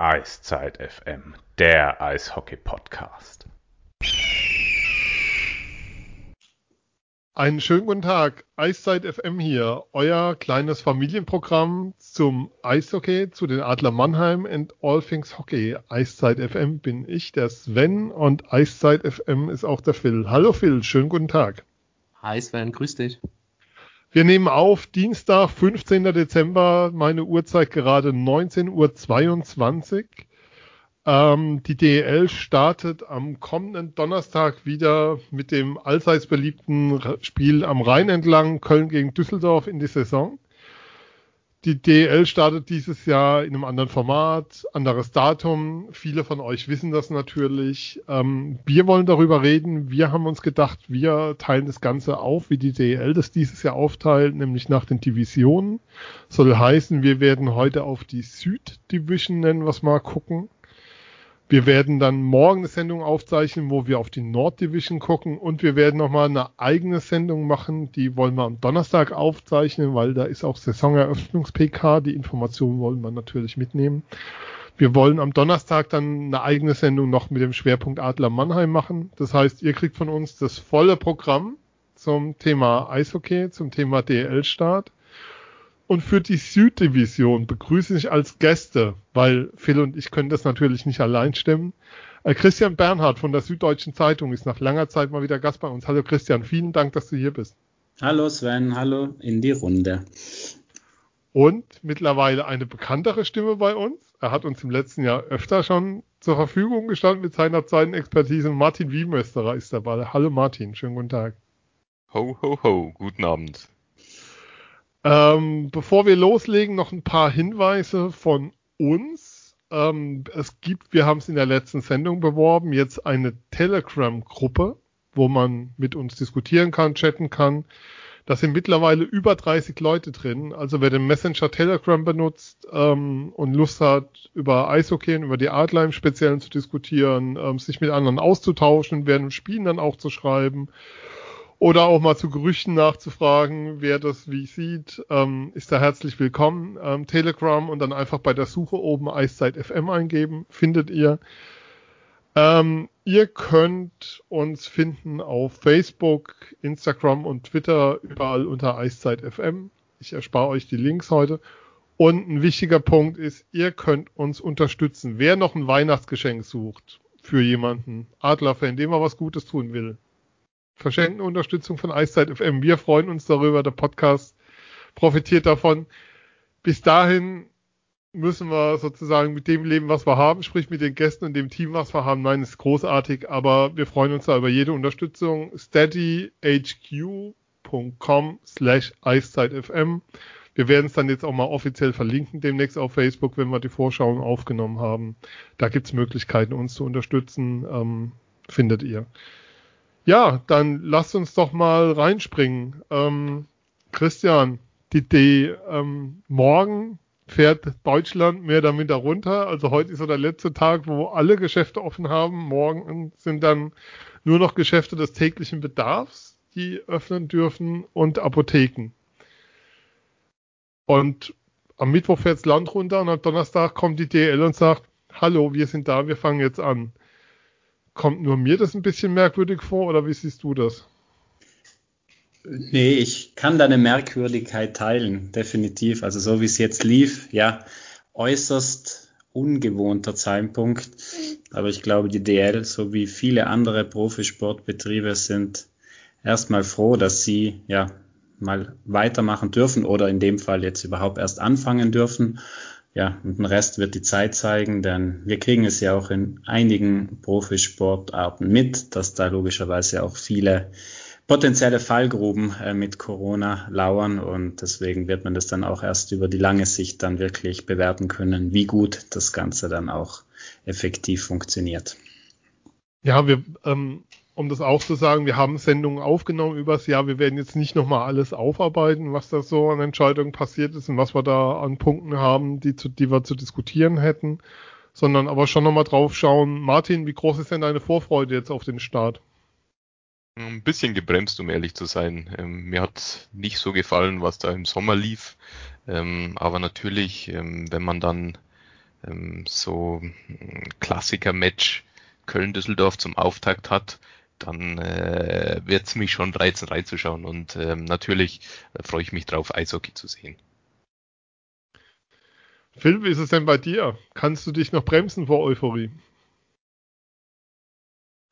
Eiszeit FM, der Eishockey-Podcast. Einen schönen guten Tag, Eiszeit FM hier, euer kleines Familienprogramm zum Eishockey, zu den Adler Mannheim and All Things Hockey. Eiszeit FM bin ich, der Sven, und Eiszeit FM ist auch der Phil. Hallo Phil, schönen guten Tag. Hi Sven, grüß dich. Wir nehmen auf Dienstag, 15. Dezember, meine Uhrzeit gerade 19.22 Uhr. Ähm, die DEL startet am kommenden Donnerstag wieder mit dem allseits beliebten Spiel am Rhein entlang, Köln gegen Düsseldorf in die Saison. Die DL startet dieses Jahr in einem anderen Format, anderes Datum. Viele von euch wissen das natürlich. Ähm, wir wollen darüber reden. Wir haben uns gedacht, wir teilen das Ganze auf, wie die DL das dieses Jahr aufteilt, nämlich nach den Divisionen. Soll heißen, wir werden heute auf die Süd-Division nennen, was mal gucken. Wir werden dann morgen eine Sendung aufzeichnen, wo wir auf die Nord Division gucken und wir werden nochmal eine eigene Sendung machen. Die wollen wir am Donnerstag aufzeichnen, weil da ist auch Saisoneröffnungs-PK. Die Informationen wollen wir natürlich mitnehmen. Wir wollen am Donnerstag dann eine eigene Sendung noch mit dem Schwerpunkt Adler Mannheim machen. Das heißt, ihr kriegt von uns das volle Programm zum Thema Eishockey, zum Thema DL-Start. Und für die Süddivision begrüße ich als Gäste, weil Phil und ich können das natürlich nicht allein stemmen. Äh, Christian Bernhard von der Süddeutschen Zeitung ist nach langer Zeit mal wieder Gast bei uns. Hallo Christian, vielen Dank, dass du hier bist. Hallo Sven, hallo in die Runde. Und mittlerweile eine bekanntere Stimme bei uns. Er hat uns im letzten Jahr öfter schon zur Verfügung gestanden mit seiner Zeitenexpertise. Martin Wiemösterer ist dabei. Hallo Martin, schönen guten Tag. Ho, ho, ho, guten Abend. Ähm, bevor wir loslegen, noch ein paar Hinweise von uns. Ähm, es gibt, wir haben es in der letzten Sendung beworben, jetzt eine Telegram-Gruppe, wo man mit uns diskutieren kann, chatten kann. Da sind mittlerweile über 30 Leute drin. Also wer den Messenger Telegram benutzt ähm, und Lust hat, über Eishockey und über die Adler im Speziellen zu diskutieren, ähm, sich mit anderen auszutauschen, während Spielen dann auch zu schreiben oder auch mal zu Gerüchten nachzufragen, wer das wie sieht, ähm, ist da herzlich willkommen. Ähm, Telegram und dann einfach bei der Suche oben Eiszeit FM eingeben, findet ihr. Ähm, ihr könnt uns finden auf Facebook, Instagram und Twitter, überall unter Eiszeit FM. Ich erspare euch die Links heute. Und ein wichtiger Punkt ist, ihr könnt uns unterstützen. Wer noch ein Weihnachtsgeschenk sucht für jemanden, Adlerfan, dem er was Gutes tun will, verschenken Unterstützung von Eiszeit FM. Wir freuen uns darüber. Der Podcast profitiert davon. Bis dahin müssen wir sozusagen mit dem leben, was wir haben, sprich mit den Gästen und dem Team, was wir haben. Nein, ist großartig, aber wir freuen uns da über jede Unterstützung. steadyhq.com slash eiszeitfm. Wir werden es dann jetzt auch mal offiziell verlinken, demnächst auf Facebook, wenn wir die Vorschauen aufgenommen haben. Da gibt es Möglichkeiten, uns zu unterstützen, ähm, findet ihr. Ja, dann lasst uns doch mal reinspringen. Ähm, Christian, die Idee, ähm, morgen fährt Deutschland mehr oder minder runter. Also heute ist so der letzte Tag, wo alle Geschäfte offen haben. Morgen sind dann nur noch Geschäfte des täglichen Bedarfs, die öffnen dürfen und Apotheken. Und am Mittwoch fährt das Land runter und am Donnerstag kommt die DL und sagt, hallo, wir sind da, wir fangen jetzt an. Kommt nur mir das ein bisschen merkwürdig vor oder wie siehst du das? Nee, ich kann deine Merkwürdigkeit teilen, definitiv. Also so wie es jetzt lief, ja, äußerst ungewohnter Zeitpunkt. Aber ich glaube, die DL so wie viele andere Profisportbetriebe sind erstmal froh, dass sie ja mal weitermachen dürfen oder in dem Fall jetzt überhaupt erst anfangen dürfen ja, und den Rest wird die Zeit zeigen, denn wir kriegen es ja auch in einigen Profisportarten mit, dass da logischerweise auch viele potenzielle Fallgruben äh, mit Corona lauern und deswegen wird man das dann auch erst über die lange Sicht dann wirklich bewerten können, wie gut das Ganze dann auch effektiv funktioniert. Ja, wir ähm, um das auch zu sagen, wir haben Sendungen aufgenommen übers Jahr. Wir werden jetzt nicht nochmal alles aufarbeiten, was da so an Entscheidungen passiert ist und was wir da an Punkten haben, die, zu, die wir zu diskutieren hätten, sondern aber schon nochmal drauf schauen. Martin, wie groß ist denn deine Vorfreude jetzt auf den Start? Ein bisschen gebremst, um ehrlich zu sein. Ähm, mir hat nicht so gefallen, was da im Sommer lief. Ähm, aber natürlich, ähm, wenn man dann ähm, so ein Klassiker-Match Köln-Düsseldorf zum Auftakt hat, dann äh, wird es mich schon reizen, reinzuschauen. Und ähm, natürlich äh, freue ich mich drauf, Eishockey zu sehen. Phil, wie ist es denn bei dir? Kannst du dich noch bremsen vor Euphorie?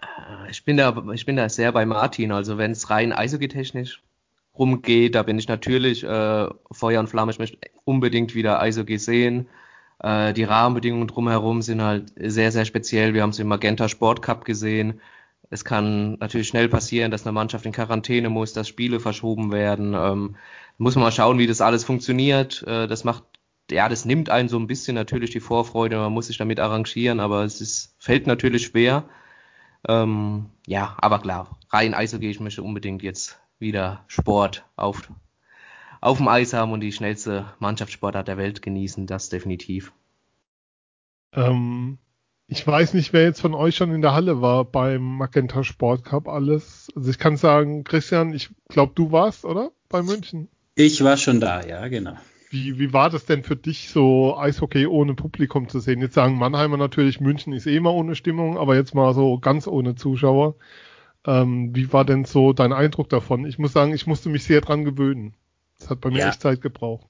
Äh, ich bin da, ich bin da sehr bei Martin. Also wenn es rein Eishockey-technisch rumgeht, da bin ich natürlich äh, Feuer und Flamme. Ich möchte unbedingt wieder Eishockey sehen. Äh, die Rahmenbedingungen drumherum sind halt sehr, sehr speziell. Wir haben es im Magenta Sport Cup gesehen. Es kann natürlich schnell passieren, dass eine Mannschaft in Quarantäne muss, dass Spiele verschoben werden. Ähm, muss man mal schauen, wie das alles funktioniert. Äh, das macht, ja, das nimmt einen so ein bisschen natürlich die Vorfreude. Man muss sich damit arrangieren, aber es ist, fällt natürlich schwer. Ähm, ja, aber klar, rein Eishockey, ich möchte unbedingt jetzt wieder Sport auf, auf dem Eis haben und die schnellste Mannschaftssportart der Welt genießen, das definitiv. Ähm, ich weiß nicht, wer jetzt von euch schon in der Halle war beim Magenta Sport Cup alles. Also ich kann sagen, Christian, ich glaube, du warst, oder? Bei München. Ich war schon da, ja, genau. Wie, wie war das denn für dich, so Eishockey ohne Publikum zu sehen? Jetzt sagen Mannheimer natürlich, München ist eh immer ohne Stimmung, aber jetzt mal so ganz ohne Zuschauer. Ähm, wie war denn so dein Eindruck davon? Ich muss sagen, ich musste mich sehr dran gewöhnen. Das hat bei mir ja. echt Zeit gebraucht.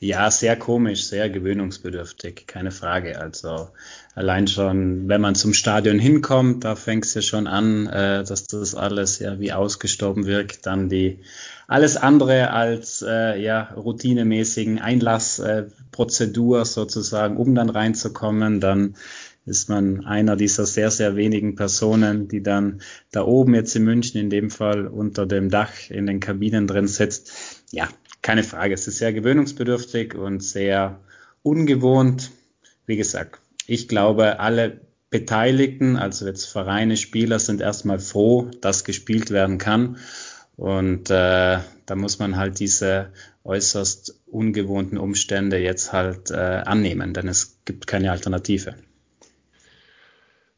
Ja, sehr komisch, sehr gewöhnungsbedürftig, keine Frage. Also allein schon, wenn man zum Stadion hinkommt, da fängt es ja schon an, äh, dass das alles ja wie ausgestorben wirkt. Dann die alles andere als äh, ja routinemäßigen Einlassprozedur äh, sozusagen, um dann reinzukommen. Dann ist man einer dieser sehr, sehr wenigen Personen, die dann da oben jetzt in München in dem Fall unter dem Dach in den Kabinen drin sitzt. Ja, keine Frage, es ist sehr gewöhnungsbedürftig und sehr ungewohnt. Wie gesagt, ich glaube, alle Beteiligten, also jetzt Vereine, Spieler, sind erstmal froh, dass gespielt werden kann. Und äh, da muss man halt diese äußerst ungewohnten Umstände jetzt halt äh, annehmen, denn es gibt keine Alternative.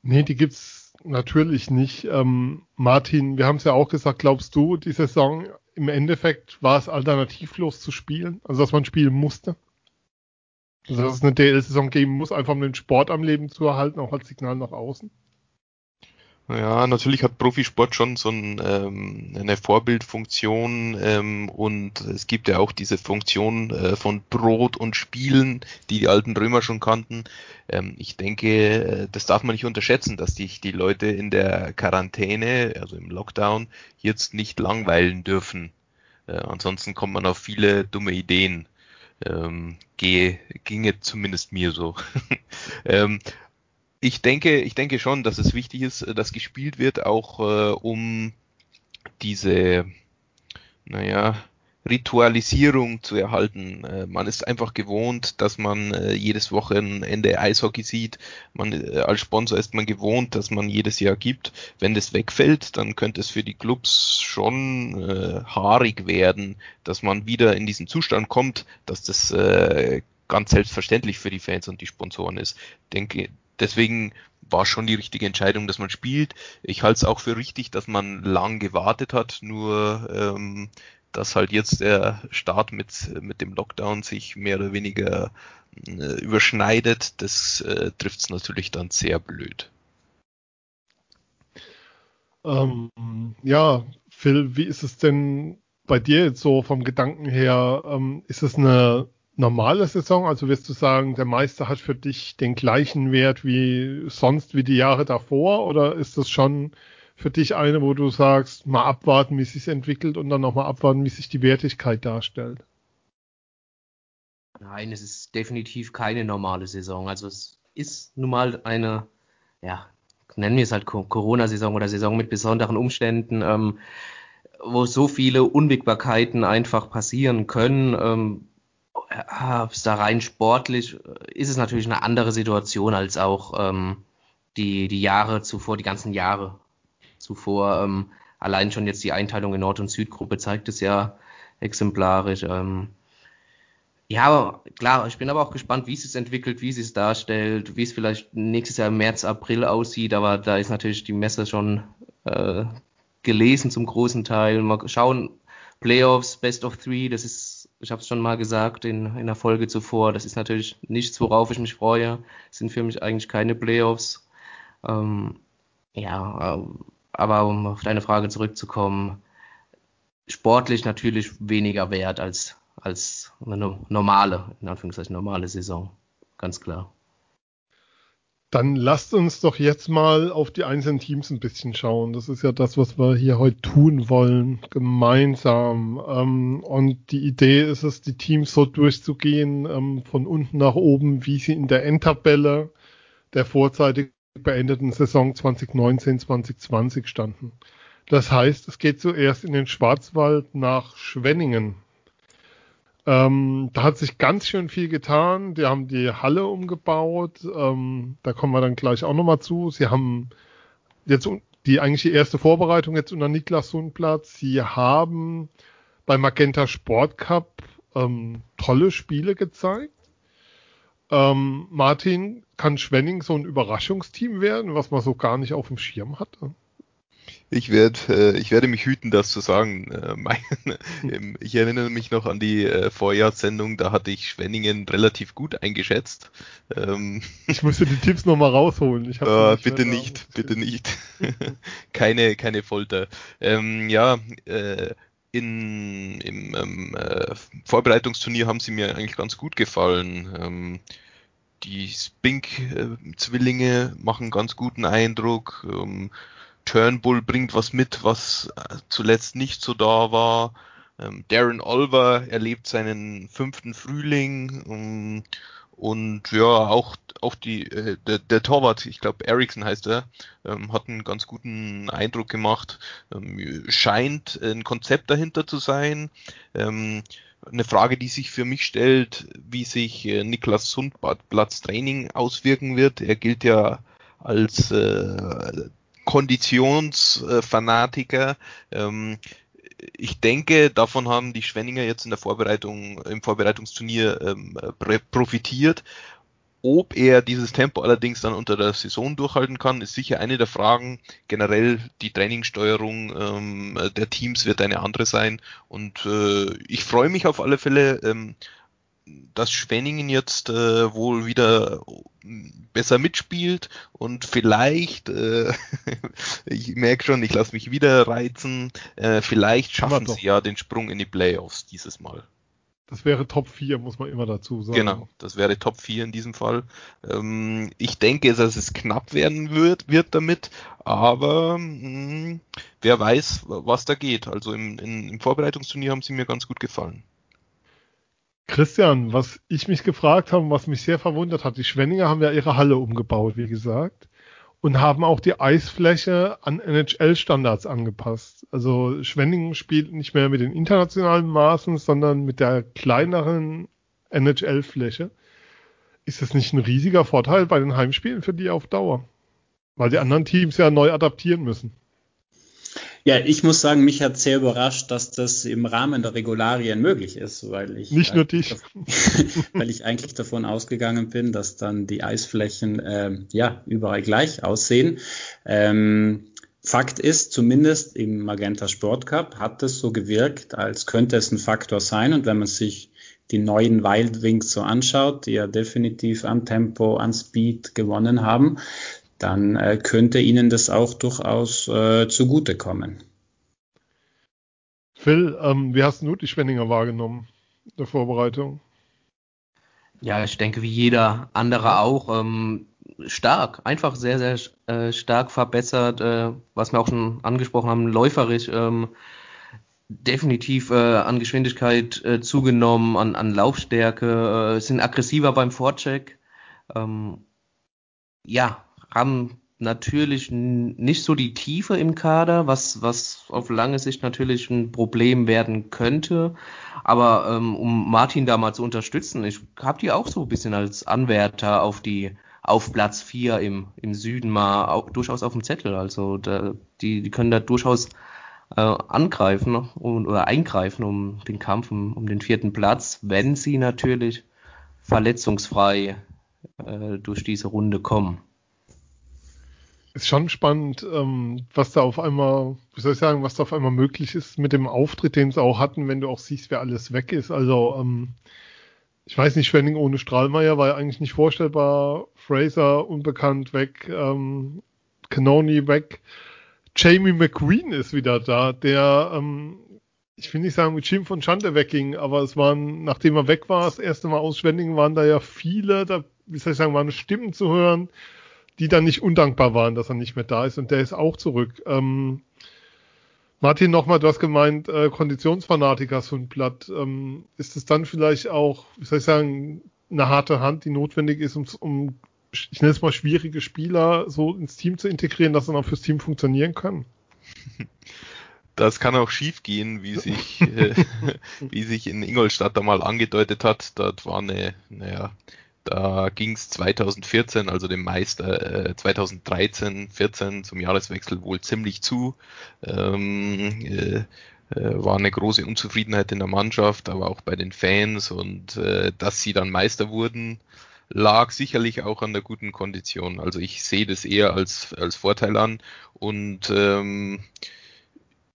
Nee, die gibt's natürlich nicht. Ähm, Martin, wir haben es ja auch gesagt, glaubst du, die Saison im Endeffekt war es alternativlos zu spielen, also dass man spielen musste. Also dass es eine DL-Saison geben muss, einfach um den Sport am Leben zu erhalten, auch als Signal nach außen. Ja, natürlich hat Profisport schon so ein, ähm, eine Vorbildfunktion ähm, und es gibt ja auch diese Funktion äh, von Brot und Spielen, die die alten Römer schon kannten. Ähm, ich denke, äh, das darf man nicht unterschätzen, dass sich die Leute in der Quarantäne, also im Lockdown, jetzt nicht langweilen dürfen. Äh, ansonsten kommt man auf viele dumme Ideen. Ähm, gehe, ginge zumindest mir so. ähm, ich denke, ich denke schon, dass es wichtig ist, äh, dass gespielt wird, auch äh, um diese, naja, Ritualisierung zu erhalten. Äh, man ist einfach gewohnt, dass man äh, jedes Wochenende Eishockey sieht. Man, äh, als Sponsor ist man gewohnt, dass man jedes Jahr gibt. Wenn das wegfällt, dann könnte es für die Clubs schon äh, haarig werden, dass man wieder in diesen Zustand kommt, dass das äh, ganz selbstverständlich für die Fans und die Sponsoren ist. Denke, deswegen war schon die richtige Entscheidung, dass man spielt. Ich halte es auch für richtig, dass man lang gewartet hat, nur ähm, dass halt jetzt der Start mit, mit dem Lockdown sich mehr oder weniger äh, überschneidet, das äh, trifft es natürlich dann sehr blöd. Ähm, ja, Phil, wie ist es denn bei dir jetzt so vom Gedanken her? Ähm, ist es eine normale Saison? Also wirst du sagen, der Meister hat für dich den gleichen Wert wie sonst, wie die Jahre davor? Oder ist das schon für dich eine, wo du sagst, mal abwarten, wie sich entwickelt und dann nochmal abwarten, wie sich die Wertigkeit darstellt? Nein, es ist definitiv keine normale Saison. Also es ist nun mal eine, ja, nennen wir es halt Corona-Saison oder Saison mit besonderen Umständen, ähm, wo so viele Unwägbarkeiten einfach passieren können. Ähm, äh, da rein sportlich äh, ist es natürlich eine andere Situation als auch ähm, die, die Jahre zuvor, die ganzen Jahre zuvor. Ähm, allein schon jetzt die Einteilung in Nord- und Südgruppe zeigt es ja exemplarisch. Ähm, ja, klar, ich bin aber auch gespannt, wie es sich entwickelt, wie es sich darstellt, wie es vielleicht nächstes Jahr im März, April aussieht, aber da ist natürlich die Messe schon äh, gelesen zum großen Teil. Mal schauen, Playoffs, Best of Three, das ist, ich habe es schon mal gesagt in, in der Folge zuvor, das ist natürlich nichts, worauf ich mich freue. Das sind für mich eigentlich keine Playoffs. Ähm, ja, äh, aber um auf deine Frage zurückzukommen, sportlich natürlich weniger wert als, als eine normale, in Anführungszeichen normale Saison. Ganz klar. Dann lasst uns doch jetzt mal auf die einzelnen Teams ein bisschen schauen. Das ist ja das, was wir hier heute tun wollen, gemeinsam. Ähm, und die Idee ist es, die Teams so durchzugehen, ähm, von unten nach oben, wie sie in der Endtabelle der vorzeitig beendeten Saison 2019-2020 standen. Das heißt, es geht zuerst in den Schwarzwald nach Schwenningen. Ähm, da hat sich ganz schön viel getan. Die haben die Halle umgebaut. Ähm, da kommen wir dann gleich auch nochmal zu. Sie haben jetzt die eigentlich die erste Vorbereitung jetzt unter Niklas Sundplatz. Sie haben beim Magenta Sport Cup ähm, tolle Spiele gezeigt. Ähm, Martin, kann Schwenning so ein Überraschungsteam werden, was man so gar nicht auf dem Schirm hatte? Ich werde, äh, ich werde mich hüten, das zu sagen. Äh, mein, ähm, ich erinnere mich noch an die äh, Vorjahrssendung, da hatte ich Schwenningen relativ gut eingeschätzt. Ähm, ich müsste die Tipps nochmal rausholen. Ich äh, nicht bitte nicht, bitte nicht. keine, keine Folter. Ähm, ja, äh, in, im ähm, äh, Vorbereitungsturnier haben sie mir eigentlich ganz gut gefallen. Ähm, die Spink-Zwillinge machen ganz guten Eindruck. Ähm, Turnbull bringt was mit, was äh, zuletzt nicht so da war. Ähm, Darren Olver erlebt seinen fünften Frühling ähm, und ja, auch, auch die, äh, der, der Torwart, ich glaube Ericsson heißt er, ähm, hat einen ganz guten Eindruck gemacht. Scheint ein Konzept dahinter zu sein. Eine Frage, die sich für mich stellt, wie sich äh, Niklas Sundblatts Training auswirken wird. Er gilt ja als äh, Konditionsfanatiker. Ähm, ich denke, davon haben die Schwenninger jetzt in der Vorbereitung, im Vorbereitungsturnier ähm, profitiert. Ob er dieses Tempo allerdings dann unter der Saison durchhalten kann, ist sicher eine der Fragen. Generell die Trainingssteuerung ähm, der Teams wird eine andere sein. Und äh, ich freue mich auf alle Fälle, ähm, dass Schwenningen jetzt äh, wohl wieder besser mitspielt und vielleicht, äh, ich merke schon, ich lasse mich wieder reizen, äh, vielleicht schaffen sie ja den Sprung in die Playoffs dieses Mal. Das wäre Top 4, muss man immer dazu sagen. Genau, das wäre Top 4 in diesem Fall. Ähm, ich denke, dass es knapp werden wird, wird damit, aber mh, hm, wer weiß, was da geht. Also im, in, im Vorbereitungsturnier haben sie mir ganz gut gefallen. Christian, was ich mich gefragt habe, was mich sehr verwundert hat, die Schwenninger haben ja ihre Halle umgebaut, wie gesagt, und haben auch die Eisfläche an NHL-Standards angepasst. Also Schwenningen spielt nicht mehr mit den internationalen Maßen, sondern mit der kleineren NHL-Fläche. Ist das nicht ein riesiger Vorteil bei den Heimspielen für die auf Dauer? Weil die anderen Teams ja neu adaptieren müssen. Ja, ich muss sagen, mich hat sehr überrascht, dass das im Rahmen der Regularien möglich ist, weil ich nicht nur dich, weil ich eigentlich davon ausgegangen bin, dass dann die Eisflächen äh, ja überall gleich aussehen. Ähm, Fakt ist, zumindest im Magenta Sport Cup hat es so gewirkt, als könnte es ein Faktor sein. Und wenn man sich die neuen Wild Wings so anschaut, die ja definitiv an Tempo, an Speed gewonnen haben, dann äh, könnte ihnen das auch durchaus äh, zugutekommen. Phil, ähm, wie hast du die Schwenninger wahrgenommen, der Vorbereitung? Ja, ich denke, wie jeder andere auch, ähm, stark, einfach sehr, sehr äh, stark verbessert, äh, was wir auch schon angesprochen haben, läuferisch, ähm, definitiv äh, an Geschwindigkeit äh, zugenommen, an, an Laufstärke, äh, sind aggressiver beim Vorcheck. Ähm, ja, haben natürlich nicht so die Tiefe im Kader, was, was auf lange Sicht natürlich ein Problem werden könnte. Aber ähm, um Martin da mal zu unterstützen, ich habe die auch so ein bisschen als Anwärter auf die auf Platz 4 im, im Süden mal auch durchaus auf dem Zettel. Also da, die, die können da durchaus äh, angreifen und, oder eingreifen um den Kampf um, um den vierten Platz, wenn sie natürlich verletzungsfrei äh, durch diese Runde kommen. Ist schon spannend, ähm, was da auf einmal, wie soll ich sagen, was da auf einmal möglich ist mit dem Auftritt, den sie auch hatten, wenn du auch siehst, wer alles weg ist. Also, ähm, ich weiß nicht, Schwenning ohne Strahlmeier war ja eigentlich nicht vorstellbar. Fraser unbekannt weg, ähm, Canoni weg. Jamie McQueen ist wieder da, der, ähm, ich will nicht sagen mit Schimpf und Schande wegging, aber es waren, nachdem er weg war, das erste Mal aus Schwenningen, waren da ja viele, da, wie soll ich sagen, waren Stimmen zu hören, die dann nicht undankbar waren, dass er nicht mehr da ist und der ist auch zurück. Ähm, Martin, nochmal, du hast gemeint, äh, Konditionsfanatiker Sundblatt. Ähm, ist es dann vielleicht auch, wie soll ich sagen, eine harte Hand, die notwendig ist, um, um ich nenne es mal schwierige Spieler so ins Team zu integrieren, dass dann auch fürs Team funktionieren kann? Das kann auch schief gehen, wie sich, äh, wie sich in Ingolstadt da mal angedeutet hat. Dort war eine, naja, da ging es 2014, also dem Meister äh, 2013, 14 zum Jahreswechsel wohl ziemlich zu. Ähm, äh, äh, war eine große Unzufriedenheit in der Mannschaft, aber auch bei den Fans und äh, dass sie dann Meister wurden, lag sicherlich auch an der guten Kondition. Also ich sehe das eher als, als Vorteil an und ähm,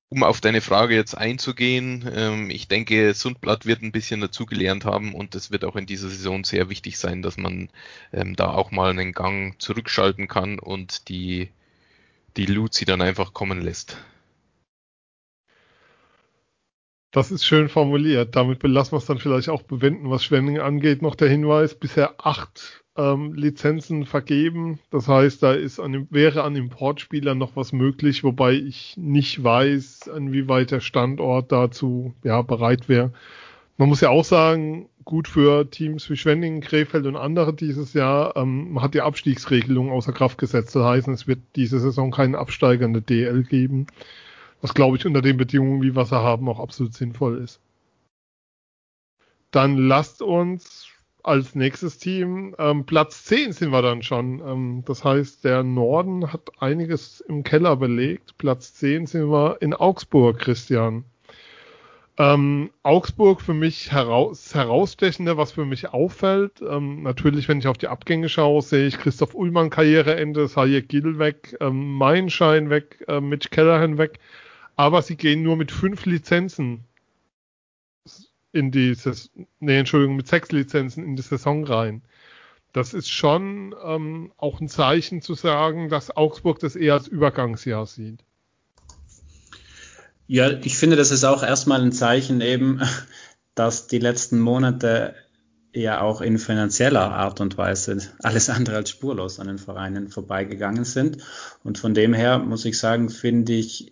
um auf deine Frage jetzt einzugehen, ähm, ich denke, Sundblatt wird ein bisschen dazugelernt haben und es wird auch in dieser Saison sehr wichtig sein, dass man ähm, da auch mal einen Gang zurückschalten kann und die, die Luzi dann einfach kommen lässt. Das ist schön formuliert. Damit belassen wir es dann vielleicht auch bewenden, was Schwenning angeht. Noch der Hinweis, bisher acht ähm, Lizenzen vergeben. Das heißt, da ist an, wäre an Importspielern noch was möglich, wobei ich nicht weiß, inwieweit der Standort dazu ja, bereit wäre. Man muss ja auch sagen, gut für Teams wie Schwenningen, Krefeld und andere dieses Jahr, ähm, man hat die Abstiegsregelung außer Kraft gesetzt. Das heißt, es wird diese Saison keinen absteigende DL geben. Was glaube ich unter den Bedingungen, wie wir sie haben, auch absolut sinnvoll ist. Dann lasst uns als nächstes Team. Ähm, Platz 10 sind wir dann schon. Ähm, das heißt, der Norden hat einiges im Keller belegt. Platz 10 sind wir in Augsburg, Christian. Ähm, Augsburg für mich heraus, herausstechender, was für mich auffällt. Ähm, natürlich, wenn ich auf die Abgänge schaue, sehe ich Christoph Ullmann Karriereende, Sayed Gil weg, ähm, Meinschein weg, äh, Mitch Callahan weg. Aber sie gehen nur mit fünf Lizenzen in die Saison, nee, Entschuldigung, mit sechs Lizenzen in die Saison rein. Das ist schon ähm, auch ein Zeichen zu sagen, dass Augsburg das eher als Übergangsjahr sieht. Ja, ich finde, das ist auch erstmal ein Zeichen eben, dass die letzten Monate ja auch in finanzieller Art und Weise alles andere als spurlos an den Vereinen vorbeigegangen sind. Und von dem her muss ich sagen, finde ich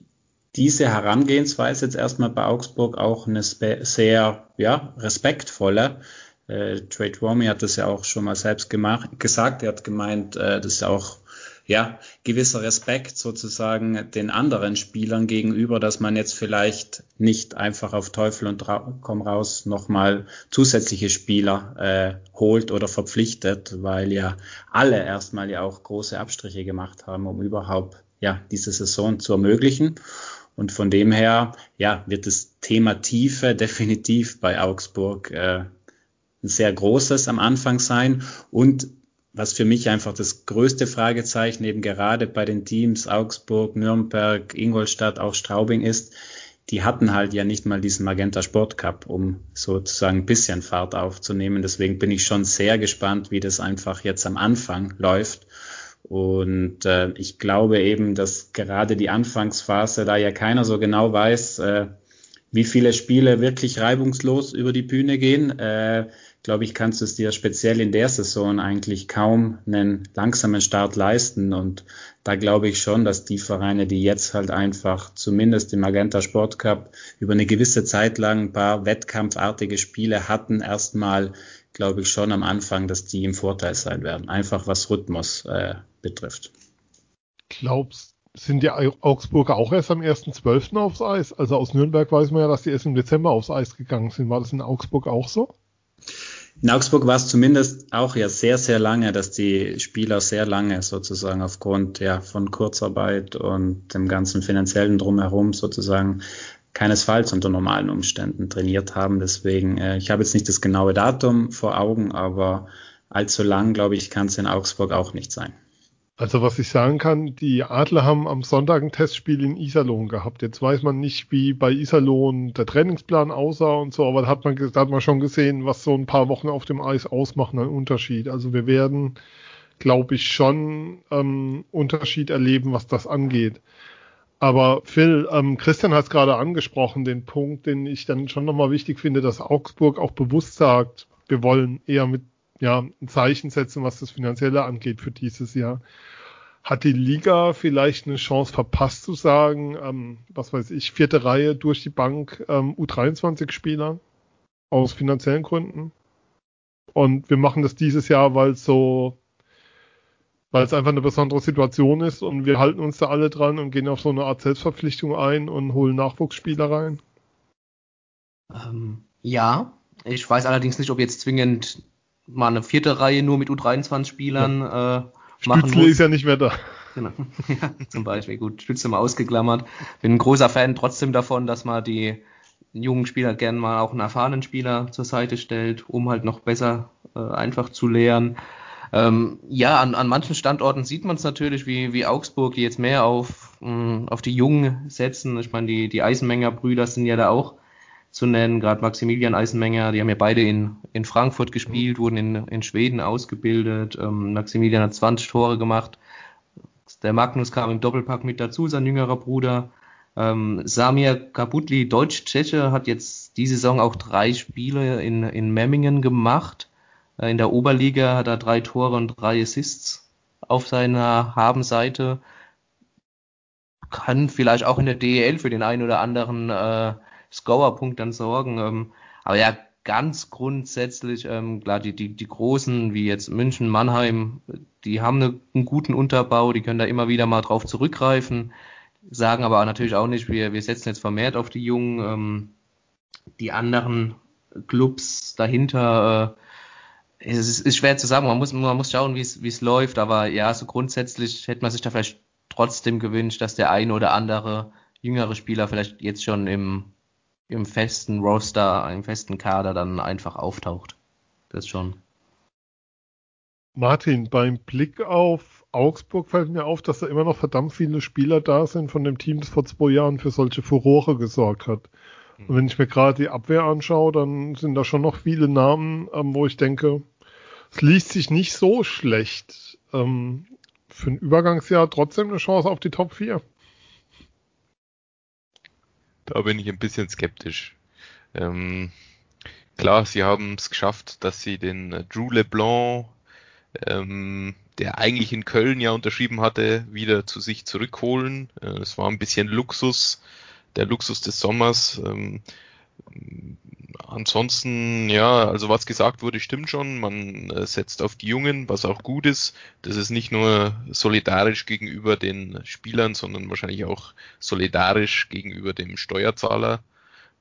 diese Herangehensweise jetzt erstmal bei Augsburg auch eine sehr ja, respektvolle. Äh, Trade Romy hat das ja auch schon mal selbst gemacht, gesagt. Er hat gemeint, äh, das ist auch ja, gewisser Respekt sozusagen den anderen Spielern gegenüber, dass man jetzt vielleicht nicht einfach auf Teufel und komm raus nochmal zusätzliche Spieler äh, holt oder verpflichtet, weil ja alle erstmal ja auch große Abstriche gemacht haben, um überhaupt ja diese Saison zu ermöglichen. Und von dem her, ja, wird das Thema Tiefe definitiv bei Augsburg äh, ein sehr großes am Anfang sein. Und was für mich einfach das größte Fragezeichen eben gerade bei den Teams Augsburg, Nürnberg, Ingolstadt, auch Straubing ist, die hatten halt ja nicht mal diesen Magenta Sport Cup, um sozusagen ein bisschen Fahrt aufzunehmen. Deswegen bin ich schon sehr gespannt, wie das einfach jetzt am Anfang läuft. Und äh, ich glaube eben, dass gerade die Anfangsphase, da ja keiner so genau weiß, äh, wie viele Spiele wirklich reibungslos über die Bühne gehen, äh, glaube ich, kannst du es dir speziell in der Saison eigentlich kaum einen langsamen Start leisten. Und da glaube ich schon, dass die Vereine, die jetzt halt einfach zumindest im Magenta Sport Cup über eine gewisse Zeit lang ein paar wettkampfartige Spiele hatten, erstmal glaube ich schon am Anfang, dass die im Vorteil sein werden, einfach was Rhythmus äh, betrifft. Glaubst sind die Augsburger auch erst am 1.12. aufs Eis? Also aus Nürnberg weiß man ja, dass die erst im Dezember aufs Eis gegangen sind. War das in Augsburg auch so? In Augsburg war es zumindest auch ja sehr, sehr lange, dass die Spieler sehr lange sozusagen aufgrund ja von Kurzarbeit und dem ganzen finanziellen Drumherum sozusagen keinesfalls unter normalen Umständen trainiert haben. Deswegen, äh, ich habe jetzt nicht das genaue Datum vor Augen, aber allzu lang, glaube ich, kann es in Augsburg auch nicht sein. Also was ich sagen kann, die Adler haben am Sonntag ein Testspiel in Iserlohn gehabt. Jetzt weiß man nicht, wie bei Iserlohn der Trainingsplan aussah und so, aber da hat man, da hat man schon gesehen, was so ein paar Wochen auf dem Eis ausmachen, ein Unterschied. Also wir werden, glaube ich, schon ähm, Unterschied erleben, was das angeht. Aber Phil, ähm, Christian hat es gerade angesprochen, den Punkt, den ich dann schon nochmal wichtig finde, dass Augsburg auch bewusst sagt, wir wollen eher mit ja, ein Zeichen setzen, was das Finanzielle angeht für dieses Jahr. Hat die Liga vielleicht eine Chance verpasst zu sagen, ähm, was weiß ich, vierte Reihe durch die Bank ähm, U23-Spieler aus finanziellen Gründen? Und wir machen das dieses Jahr, weil es so, weil es einfach eine besondere Situation ist und wir halten uns da alle dran und gehen auf so eine Art Selbstverpflichtung ein und holen Nachwuchsspieler rein. Ähm, ja, ich weiß allerdings nicht, ob jetzt zwingend mal eine vierte Reihe nur mit U23-Spielern ja. äh, machen Stützle muss. ist ja nicht mehr da. Genau. ja, zum Beispiel. Gut, Stützle mal ausgeklammert. Bin ein großer Fan trotzdem davon, dass man die jungen Spieler gerne mal auch einen erfahrenen Spieler zur Seite stellt, um halt noch besser äh, einfach zu lehren. Ähm, ja, an, an manchen Standorten sieht man es natürlich, wie, wie Augsburg, die jetzt mehr auf, mh, auf die Jungen setzen. Ich meine, die, die Eisenmenger Brüder sind ja da auch zu nennen, gerade Maximilian Eisenmenger, die haben ja beide in, in Frankfurt gespielt, wurden in, in Schweden ausgebildet. Ähm, Maximilian hat 20 Tore gemacht. Der Magnus kam im Doppelpack mit dazu, sein jüngerer Bruder. Ähm, Samir Kabutli, Deutsch-Tscheche, hat jetzt die Saison auch drei Spiele in, in Memmingen gemacht. Äh, in der Oberliga hat er drei Tore und drei Assists auf seiner Habenseite. Kann vielleicht auch in der DEL für den einen oder anderen äh, Scorerpunkt dann sorgen. Ähm, aber ja, ganz grundsätzlich, ähm, klar, die, die, die Großen wie jetzt München, Mannheim, die haben eine, einen guten Unterbau, die können da immer wieder mal drauf zurückgreifen, sagen aber natürlich auch nicht, wir, wir setzen jetzt vermehrt auf die Jungen. Ähm, die anderen Clubs dahinter, äh, es ist, ist schwer zu sagen, man muss, man muss schauen, wie es läuft, aber ja, so grundsätzlich hätte man sich da vielleicht trotzdem gewünscht, dass der eine oder andere jüngere Spieler vielleicht jetzt schon im im festen Roster, im festen Kader dann einfach auftaucht. Das schon. Martin, beim Blick auf Augsburg fällt mir auf, dass da immer noch verdammt viele Spieler da sind von dem Team, das vor zwei Jahren für solche Furore gesorgt hat. Und wenn ich mir gerade die Abwehr anschaue, dann sind da schon noch viele Namen, ähm, wo ich denke, es liest sich nicht so schlecht. Ähm, für ein Übergangsjahr trotzdem eine Chance auf die Top 4. Da bin ich ein bisschen skeptisch. Ähm, klar, sie haben es geschafft, dass sie den äh, Drew LeBlanc, ähm, der eigentlich in Köln ja unterschrieben hatte, wieder zu sich zurückholen. Äh, es war ein bisschen Luxus, der Luxus des Sommers. Ähm, ansonsten, ja, also was gesagt wurde, stimmt schon. Man äh, setzt auf die Jungen, was auch gut ist. Das ist nicht nur solidarisch gegenüber den Spielern, sondern wahrscheinlich auch solidarisch gegenüber dem Steuerzahler.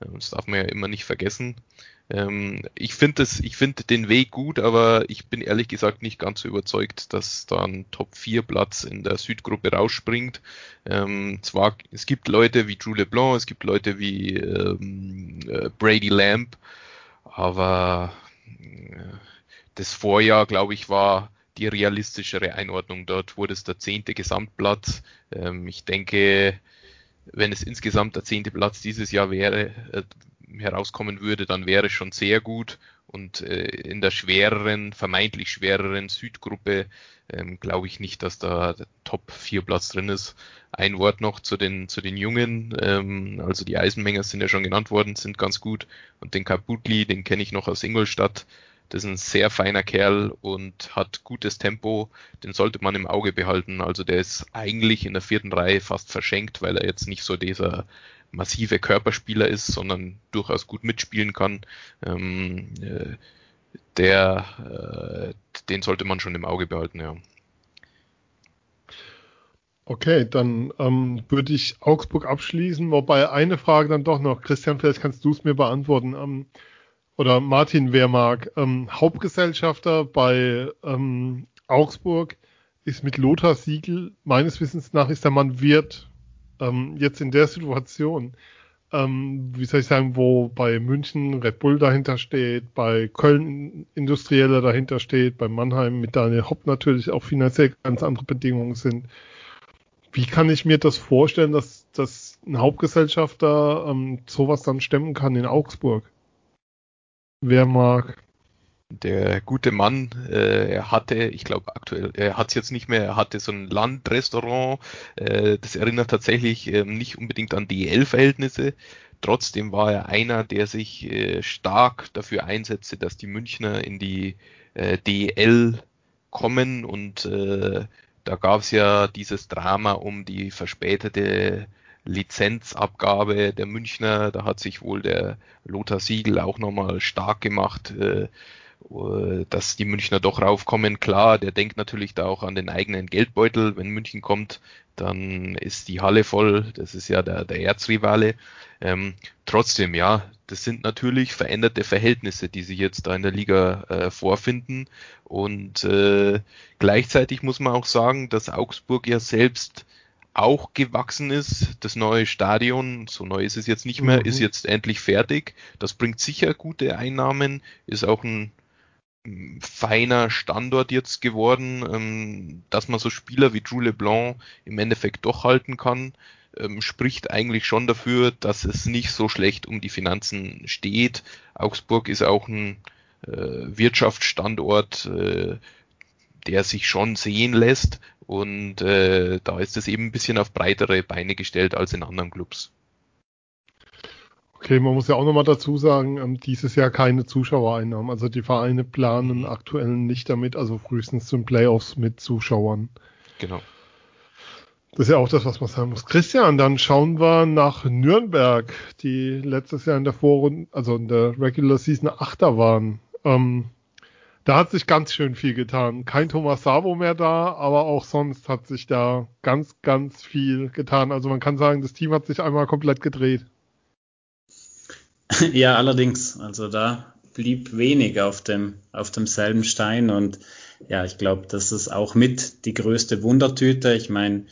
Äh, das darf man ja immer nicht vergessen. Ähm, ich finde finde den Weg gut, aber ich bin ehrlich gesagt nicht ganz so überzeugt, dass da ein Top 4 Platz in der Südgruppe rausspringt. Ähm, zwar, es gibt Leute wie Drew LeBlanc, es gibt Leute wie ähm, äh, Brady Lamb, aber äh, das Vorjahr, glaube ich, war die realistischere Einordnung. Dort wurde es der zehnte Gesamtplatz. Ähm, ich denke, wenn es insgesamt der zehnte Platz dieses Jahr wäre, äh, herauskommen würde, dann wäre es schon sehr gut. Und äh, in der schwereren, vermeintlich schwereren Südgruppe ähm, glaube ich nicht, dass da der Top 4 Platz drin ist. Ein Wort noch zu den, zu den Jungen. Ähm, also die Eisenmenger sind ja schon genannt worden, sind ganz gut. Und den Kabutli, den kenne ich noch aus Ingolstadt. Das ist ein sehr feiner Kerl und hat gutes Tempo. Den sollte man im Auge behalten. Also der ist eigentlich in der vierten Reihe fast verschenkt, weil er jetzt nicht so dieser massive Körperspieler ist, sondern durchaus gut mitspielen kann. Ähm, äh, der, äh, den sollte man schon im Auge behalten, ja. Okay, dann ähm, würde ich Augsburg abschließen, wobei eine Frage dann doch noch, Christian, vielleicht kannst du es mir beantworten. Ähm, oder Martin, wer mag. Ähm, Hauptgesellschafter bei ähm, Augsburg ist mit Lothar Siegel, meines Wissens nach ist der Mann Wirt ähm, jetzt in der Situation, ähm, wie soll ich sagen, wo bei München Red Bull dahinter steht, bei Köln Industrieller dahinter steht, bei Mannheim mit Daniel Hopp natürlich auch finanziell ganz andere Bedingungen sind. Wie kann ich mir das vorstellen, dass, dass ein Hauptgesellschafter ähm, sowas dann stemmen kann in Augsburg? Wer mag? Der gute Mann, äh, er hatte, ich glaube aktuell, er hat es jetzt nicht mehr, er hatte so ein Landrestaurant, äh, das erinnert tatsächlich äh, nicht unbedingt an DEL-Verhältnisse. Trotzdem war er einer, der sich äh, stark dafür einsetzte, dass die Münchner in die äh, DEL kommen und äh, da gab es ja dieses Drama um die verspätete Lizenzabgabe der Münchner. Da hat sich wohl der Lothar Siegel auch nochmal stark gemacht, äh, äh, dass die Münchner doch raufkommen. Klar, der denkt natürlich da auch an den eigenen Geldbeutel. Wenn München kommt, dann ist die Halle voll. Das ist ja der, der Erzrivale. Ähm, trotzdem, ja, das sind natürlich veränderte Verhältnisse, die sich jetzt da in der Liga äh, vorfinden. Und äh, gleichzeitig muss man auch sagen, dass Augsburg ja selbst auch gewachsen ist. Das neue Stadion, so neu ist es jetzt nicht mehr, mhm. ist jetzt endlich fertig. Das bringt sicher gute Einnahmen, ist auch ein feiner Standort jetzt geworden, ähm, dass man so Spieler wie Drew LeBlanc im Endeffekt doch halten kann, ähm, spricht eigentlich schon dafür, dass es nicht so schlecht um die Finanzen steht. Augsburg ist auch ein äh, Wirtschaftsstandort, äh, der sich schon sehen lässt und äh, da ist es eben ein bisschen auf breitere Beine gestellt als in anderen Clubs. Okay, man muss ja auch nochmal dazu sagen, ähm, dieses Jahr keine Zuschauereinnahmen. Also die Vereine planen mhm. aktuell nicht damit, also frühestens zum Playoffs mit Zuschauern. Genau. Das ist ja auch das, was man sagen muss. Christian, dann schauen wir nach Nürnberg, die letztes Jahr in der Vorrunde, also in der Regular Season Achter waren. Ähm, da hat sich ganz schön viel getan. Kein Thomas Sabo mehr da, aber auch sonst hat sich da ganz, ganz viel getan. Also man kann sagen, das Team hat sich einmal komplett gedreht. Ja, allerdings. Also da blieb wenig auf dem, auf demselben Stein und ja, ich glaube, das ist auch mit die größte Wundertüte. Ich meine,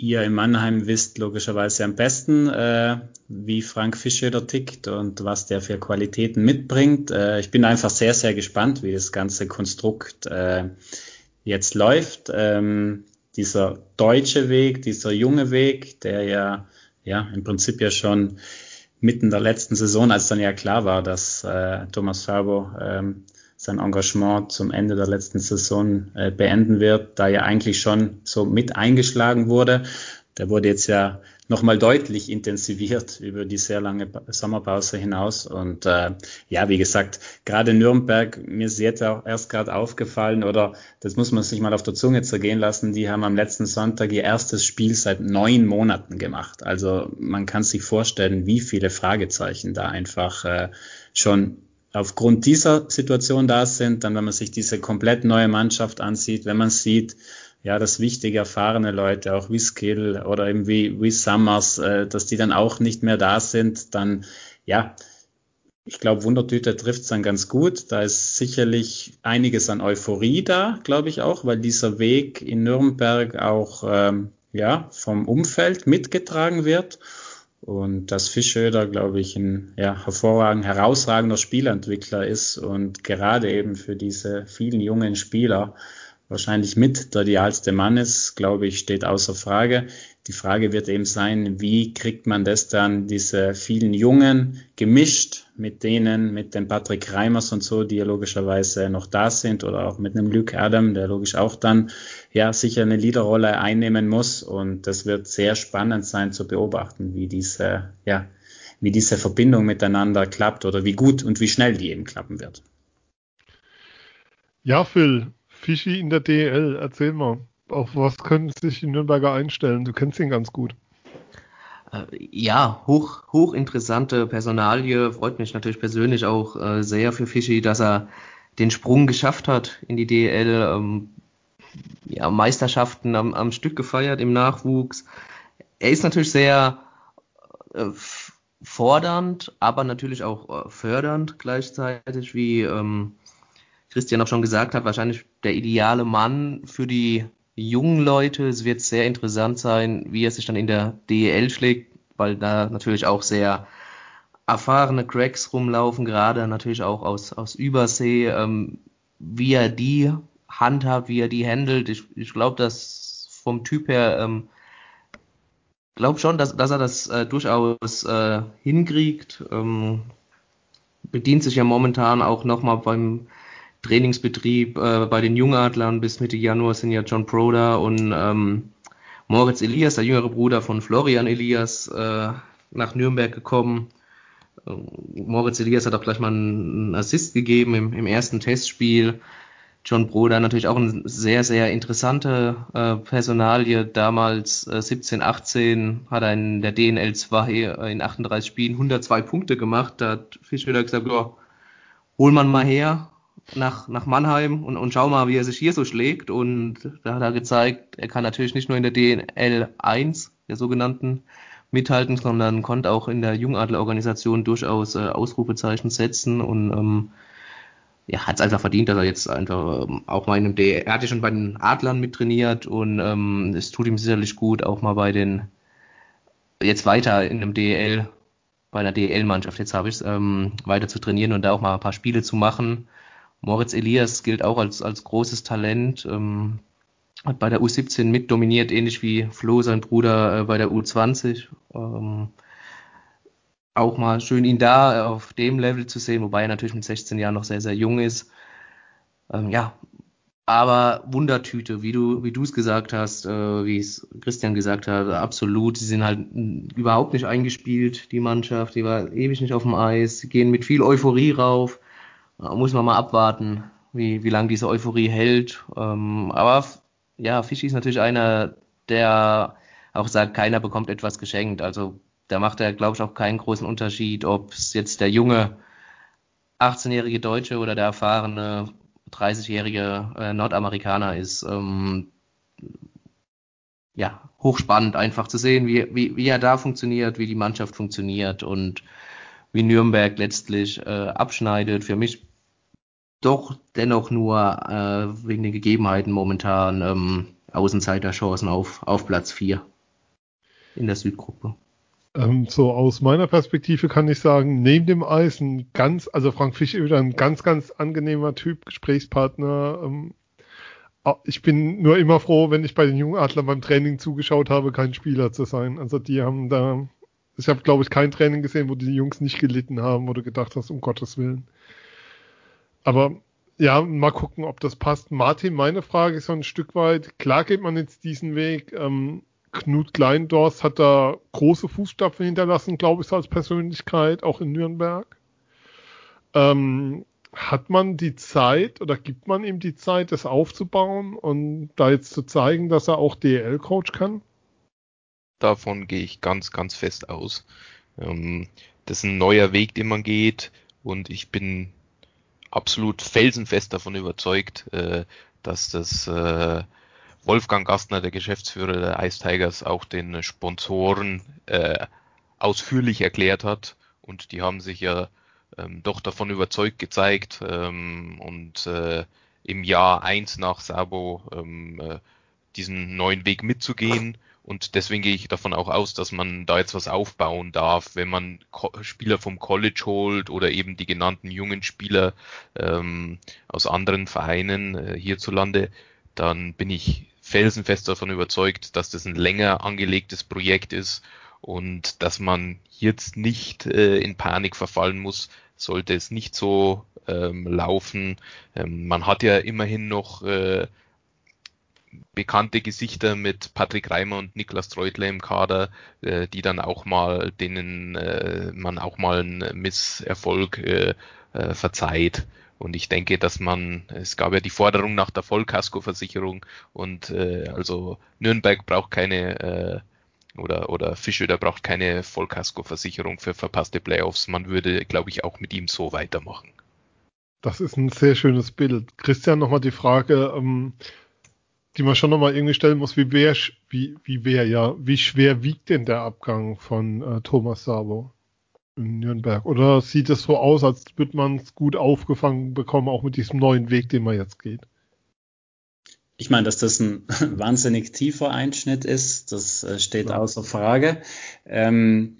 ihr in Mannheim wisst logischerweise am besten, äh, wie Frank Fischöder tickt und was der für Qualitäten mitbringt. Äh, ich bin einfach sehr, sehr gespannt, wie das ganze Konstrukt äh, jetzt läuft. Ähm, dieser deutsche Weg, dieser junge Weg, der ja, ja im Prinzip ja schon mitten der letzten Saison, als dann ja klar war, dass äh, Thomas Fabo ähm, sein Engagement zum Ende der letzten Saison äh, beenden wird, da ja eigentlich schon so mit eingeschlagen wurde. Der wurde jetzt ja nochmal deutlich intensiviert über die sehr lange Sommerpause hinaus. Und äh, ja, wie gesagt, gerade Nürnberg, mir ist jetzt auch erst gerade aufgefallen, oder das muss man sich mal auf der Zunge zergehen lassen, die haben am letzten Sonntag ihr erstes Spiel seit neun Monaten gemacht. Also man kann sich vorstellen, wie viele Fragezeichen da einfach äh, schon aufgrund dieser Situation da sind, dann wenn man sich diese komplett neue Mannschaft ansieht, wenn man sieht, ja, dass wichtige, erfahrene Leute, auch wie Skill oder eben wie, wie Summers, äh, dass die dann auch nicht mehr da sind, dann, ja, ich glaube, Wundertüte trifft es dann ganz gut. Da ist sicherlich einiges an Euphorie da, glaube ich auch, weil dieser Weg in Nürnberg auch, ähm, ja, vom Umfeld mitgetragen wird. Und dass Fischöder, glaube ich, ein ja, hervorragend, herausragender Spielentwickler ist und gerade eben für diese vielen jungen Spieler wahrscheinlich mit der idealste Mann ist, glaube ich, steht außer Frage. Die Frage wird eben sein, wie kriegt man das dann, diese vielen Jungen, gemischt mit denen, mit den Patrick Reimers und so, die ja logischerweise noch da sind, oder auch mit einem Luke Adam, der logisch auch dann ja sicher eine Leaderrolle einnehmen muss. Und das wird sehr spannend sein zu beobachten, wie diese, ja, wie diese Verbindung miteinander klappt oder wie gut und wie schnell die eben klappen wird. Ja, Phil, Fischi in der DL, erzähl mal. Auf was können sich die Nürnberger einstellen? Du kennst ihn ganz gut. Äh, ja, hoch, hochinteressante Personalie. Freut mich natürlich persönlich auch äh, sehr für Fischi, dass er den Sprung geschafft hat in die DL. Ähm, ja, Meisterschaften am, am Stück gefeiert im Nachwuchs. Er ist natürlich sehr äh, fordernd, aber natürlich auch äh, fördernd gleichzeitig, wie ähm, Christian auch schon gesagt hat, wahrscheinlich der ideale Mann für die jungen Leute. Es wird sehr interessant sein, wie er sich dann in der DEL schlägt. weil da natürlich auch sehr erfahrene Cracks rumlaufen, gerade natürlich auch aus, aus Übersee, ähm, wie er die handhabt, wie er die handelt. Ich, ich glaube, dass vom Typ her, ähm, glaube schon, dass, dass er das äh, durchaus äh, hinkriegt. Ähm, bedient sich ja momentan auch nochmal beim Trainingsbetrieb äh, bei den Jungadlern. Bis Mitte Januar sind ja John Broder und ähm, Moritz Elias, der jüngere Bruder von Florian Elias, äh, nach Nürnberg gekommen. Äh, Moritz Elias hat auch gleich mal einen Assist gegeben im, im ersten Testspiel. John Broder natürlich auch eine sehr, sehr interessante äh, Personalie. Damals äh, 17, 18 hat er in der DNL 2 äh, in 38 Spielen 102 Punkte gemacht. Da hat Fischwiller gesagt, oh, hol man mal her nach, nach Mannheim und, und schau mal, wie er sich hier so schlägt. Und da hat er gezeigt, er kann natürlich nicht nur in der DNL 1, der sogenannten, mithalten, sondern konnte auch in der Jungadlerorganisation durchaus äh, Ausrufezeichen setzen und ähm, ja, hat es einfach verdient, dass er jetzt einfach ähm, auch mal in dem DL, er hatte schon bei den Adlern mittrainiert und ähm, es tut ihm sicherlich gut, auch mal bei den jetzt weiter in einem DL, bei einer DL-Mannschaft, jetzt habe ich es, ähm, weiter zu trainieren und da auch mal ein paar Spiele zu machen. Moritz Elias gilt auch als, als großes Talent, ähm, hat bei der U17 mit dominiert, ähnlich wie Flo, sein Bruder, äh, bei der U20. Ähm, auch mal schön, ihn da auf dem Level zu sehen, wobei er natürlich mit 16 Jahren noch sehr, sehr jung ist. Ähm, ja, aber Wundertüte, wie du, wie du es gesagt hast, äh, wie es Christian gesagt hat, absolut. Sie sind halt überhaupt nicht eingespielt, die Mannschaft. Die war ewig nicht auf dem Eis. Sie gehen mit viel Euphorie rauf. Da muss man mal abwarten, wie, wie lange diese Euphorie hält. Ähm, aber ja, Fischi ist natürlich einer, der auch sagt, keiner bekommt etwas geschenkt. Also da macht er, glaube ich, auch keinen großen Unterschied, ob es jetzt der junge 18-jährige Deutsche oder der erfahrene 30-jährige äh, Nordamerikaner ist. Ähm, ja, hochspannend einfach zu sehen, wie, wie, wie er da funktioniert, wie die Mannschaft funktioniert und wie Nürnberg letztlich äh, abschneidet. Für mich doch dennoch nur äh, wegen den Gegebenheiten momentan ähm, Außenseiterchancen auf, auf Platz 4 in der Südgruppe. Ähm, so aus meiner Perspektive kann ich sagen, neben dem Eis ein ganz, also Frank Fisch ist wieder ein ganz, ganz angenehmer Typ, Gesprächspartner. Ähm, ah, ich bin nur immer froh, wenn ich bei den Jungadlern beim Training zugeschaut habe, kein Spieler zu sein. Also die haben da, ich habe glaube ich kein Training gesehen, wo die Jungs nicht gelitten haben, wo du gedacht hast, um Gottes Willen. Aber ja, mal gucken, ob das passt. Martin, meine Frage ist so ein Stück weit, klar geht man jetzt diesen Weg. Ähm, Knut Kleindorst hat da große Fußstapfen hinterlassen, glaube ich, als Persönlichkeit, auch in Nürnberg. Ähm, hat man die Zeit oder gibt man ihm die Zeit, das aufzubauen und da jetzt zu zeigen, dass er auch DL-Coach kann? Davon gehe ich ganz, ganz fest aus. Ähm, das ist ein neuer Weg, den man geht und ich bin absolut felsenfest davon überzeugt, äh, dass das äh, Wolfgang Gastner, der Geschäftsführer der Ice Tigers, auch den Sponsoren äh, ausführlich erklärt hat. Und die haben sich ja ähm, doch davon überzeugt gezeigt ähm, und äh, im Jahr eins nach Sabo ähm, äh, diesen neuen Weg mitzugehen. Und deswegen gehe ich davon auch aus, dass man da jetzt was aufbauen darf, wenn man Co Spieler vom College holt oder eben die genannten jungen Spieler ähm, aus anderen Vereinen äh, hierzulande, dann bin ich felsenfest davon überzeugt, dass das ein länger angelegtes Projekt ist und dass man jetzt nicht äh, in Panik verfallen muss, sollte es nicht so ähm, laufen. Ähm, man hat ja immerhin noch äh, bekannte Gesichter mit Patrick Reimer und Niklas Treutler im Kader, äh, die dann auch mal, denen äh, man auch mal einen Misserfolg äh, äh, verzeiht. Und ich denke, dass man, es gab ja die Forderung nach der Vollkaskoversicherung und äh, also Nürnberg braucht keine äh, oder, oder Fischöder braucht keine Vollkaskoversicherung für verpasste Playoffs. Man würde, glaube ich, auch mit ihm so weitermachen. Das ist ein sehr schönes Bild. Christian, nochmal die Frage, ähm, die man schon nochmal irgendwie stellen muss, wie wer, wie, wie wer, ja, wie schwer wiegt denn der Abgang von äh, Thomas Sabo? in Nürnberg? Oder sieht es so aus, als würde man es gut aufgefangen bekommen, auch mit diesem neuen Weg, den man jetzt geht? ich meine, dass das ein wahnsinnig tiefer Einschnitt ist, das äh, steht ja. außer Frage. Ähm,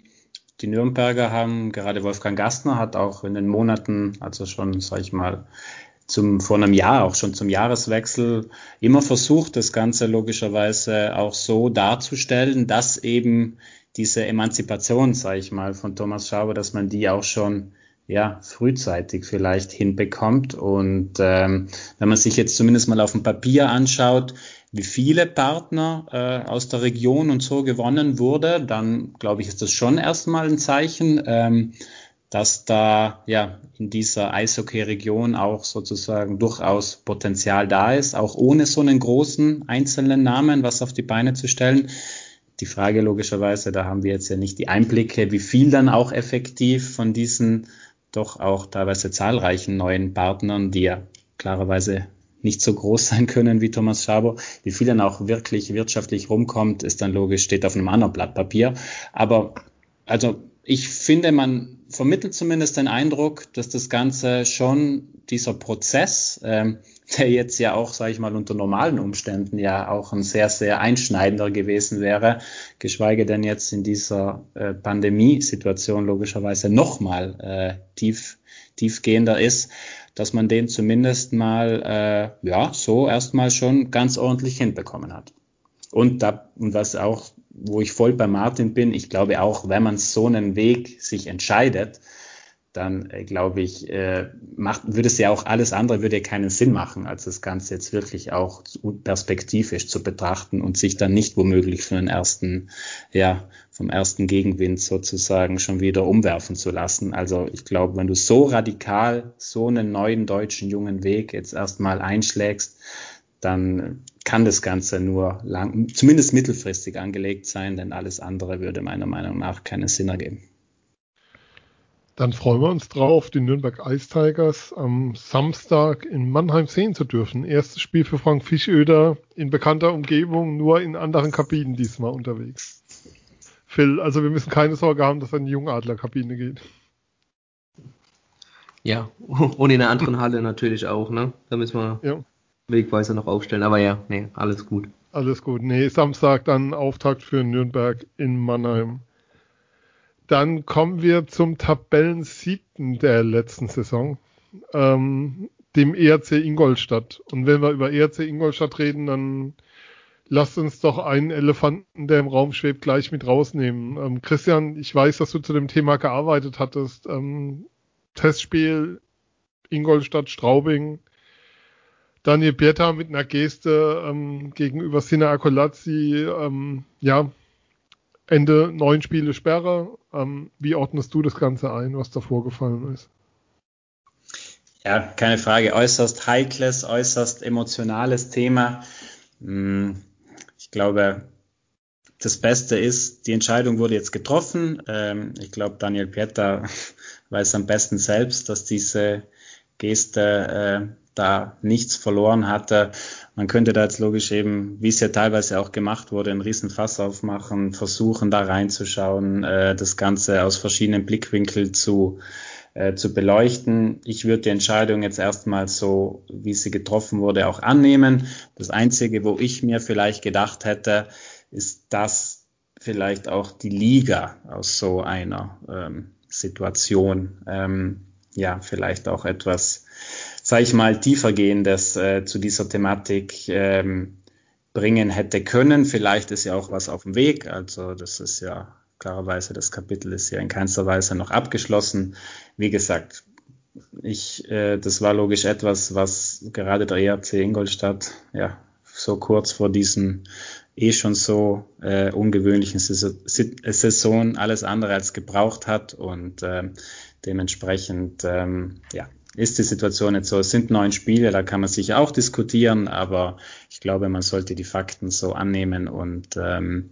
die Nürnberger haben, gerade Wolfgang Gastner hat auch in den Monaten, also schon, sag ich mal, zum, vor einem Jahr, auch schon zum Jahreswechsel, immer versucht, das Ganze logischerweise auch so darzustellen, dass eben diese Emanzipation, sage ich mal, von Thomas Schauber, dass man die auch schon ja, frühzeitig vielleicht hinbekommt. Und ähm, wenn man sich jetzt zumindest mal auf dem Papier anschaut, wie viele Partner äh, aus der Region und so gewonnen wurde, dann glaube ich, ist das schon erstmal ein Zeichen, ähm, dass da ja in dieser Eishockey-Region auch sozusagen durchaus Potenzial da ist, auch ohne so einen großen einzelnen Namen was auf die Beine zu stellen. Die Frage logischerweise, da haben wir jetzt ja nicht die Einblicke, wie viel dann auch effektiv von diesen doch auch teilweise zahlreichen neuen Partnern, die ja klarerweise nicht so groß sein können wie Thomas Schaber. Wie viel dann auch wirklich wirtschaftlich rumkommt, ist dann logisch, steht auf einem anderen Blatt Papier. Aber also ich finde, man vermittelt zumindest den Eindruck, dass das Ganze schon dieser Prozess, ähm, der jetzt ja auch, sage ich mal, unter normalen Umständen ja auch ein sehr, sehr einschneidender gewesen wäre, geschweige denn jetzt in dieser äh, Pandemiesituation logischerweise nochmal äh, tief, tiefgehender ist, dass man den zumindest mal, äh, ja, so erstmal schon ganz ordentlich hinbekommen hat. Und da, und was auch wo ich voll bei Martin bin. Ich glaube auch, wenn man so einen Weg sich entscheidet, dann äh, glaube ich, äh, macht, würde es ja auch alles andere würde ja keinen Sinn machen, als das Ganze jetzt wirklich auch perspektivisch zu betrachten und sich dann nicht womöglich für den ersten, ja, vom ersten Gegenwind sozusagen schon wieder umwerfen zu lassen. Also ich glaube, wenn du so radikal so einen neuen deutschen jungen Weg jetzt erstmal einschlägst, dann kann das Ganze nur lang, zumindest mittelfristig angelegt sein, denn alles andere würde meiner Meinung nach keinen Sinn ergeben. Dann freuen wir uns drauf, die Nürnberg Ice Tigers am Samstag in Mannheim sehen zu dürfen. Erstes Spiel für Frank Fischöder in bekannter Umgebung, nur in anderen Kabinen diesmal unterwegs. Phil, also wir müssen keine Sorge haben, dass er in die Jungadler-Kabine geht. Ja, und in einer anderen Halle natürlich auch, ne? Da müssen wir ja. Wegweiser noch aufstellen. Aber ja, nee, alles gut. Alles gut. Nee, Samstag dann Auftakt für Nürnberg in Mannheim. Dann kommen wir zum Tabellensiebten der letzten Saison, ähm, dem ERC Ingolstadt. Und wenn wir über ERC Ingolstadt reden, dann lasst uns doch einen Elefanten, der im Raum schwebt, gleich mit rausnehmen. Ähm, Christian, ich weiß, dass du zu dem Thema gearbeitet hattest. Ähm, Testspiel Ingolstadt, Straubing, Daniel Pieta mit einer Geste ähm, gegenüber Sina Akolazzi, ähm, ja, Ende neun Spiele Sperre. Ähm, wie ordnest du das Ganze ein, was da vorgefallen ist? Ja, keine Frage. Äußerst heikles, äußerst emotionales Thema. Hm, ich glaube, das Beste ist, die Entscheidung wurde jetzt getroffen. Ähm, ich glaube, Daniel Pieta weiß am besten selbst, dass diese Geste äh, da nichts verloren hatte. Man könnte da jetzt logisch eben, wie es ja teilweise auch gemacht wurde, einen riesen Fass aufmachen, versuchen da reinzuschauen, äh, das Ganze aus verschiedenen Blickwinkeln zu, äh, zu beleuchten. Ich würde die Entscheidung jetzt erstmal so, wie sie getroffen wurde, auch annehmen. Das Einzige, wo ich mir vielleicht gedacht hätte, ist, dass vielleicht auch die Liga aus so einer ähm, Situation ähm, ja vielleicht auch etwas sage ich mal, tiefergehendes äh, zu dieser Thematik ähm, bringen hätte können. Vielleicht ist ja auch was auf dem Weg. Also das ist ja klarerweise, das Kapitel ist ja in keinster Weise noch abgeschlossen. Wie gesagt, ich, äh, das war logisch etwas, was gerade der ERC Ingolstadt ja so kurz vor diesem eh schon so äh, ungewöhnlichen Saison alles andere als gebraucht hat und äh, dementsprechend ähm, ja ist die Situation jetzt so. Es sind neun Spiele, da kann man sicher auch diskutieren, aber ich glaube, man sollte die Fakten so annehmen und ähm,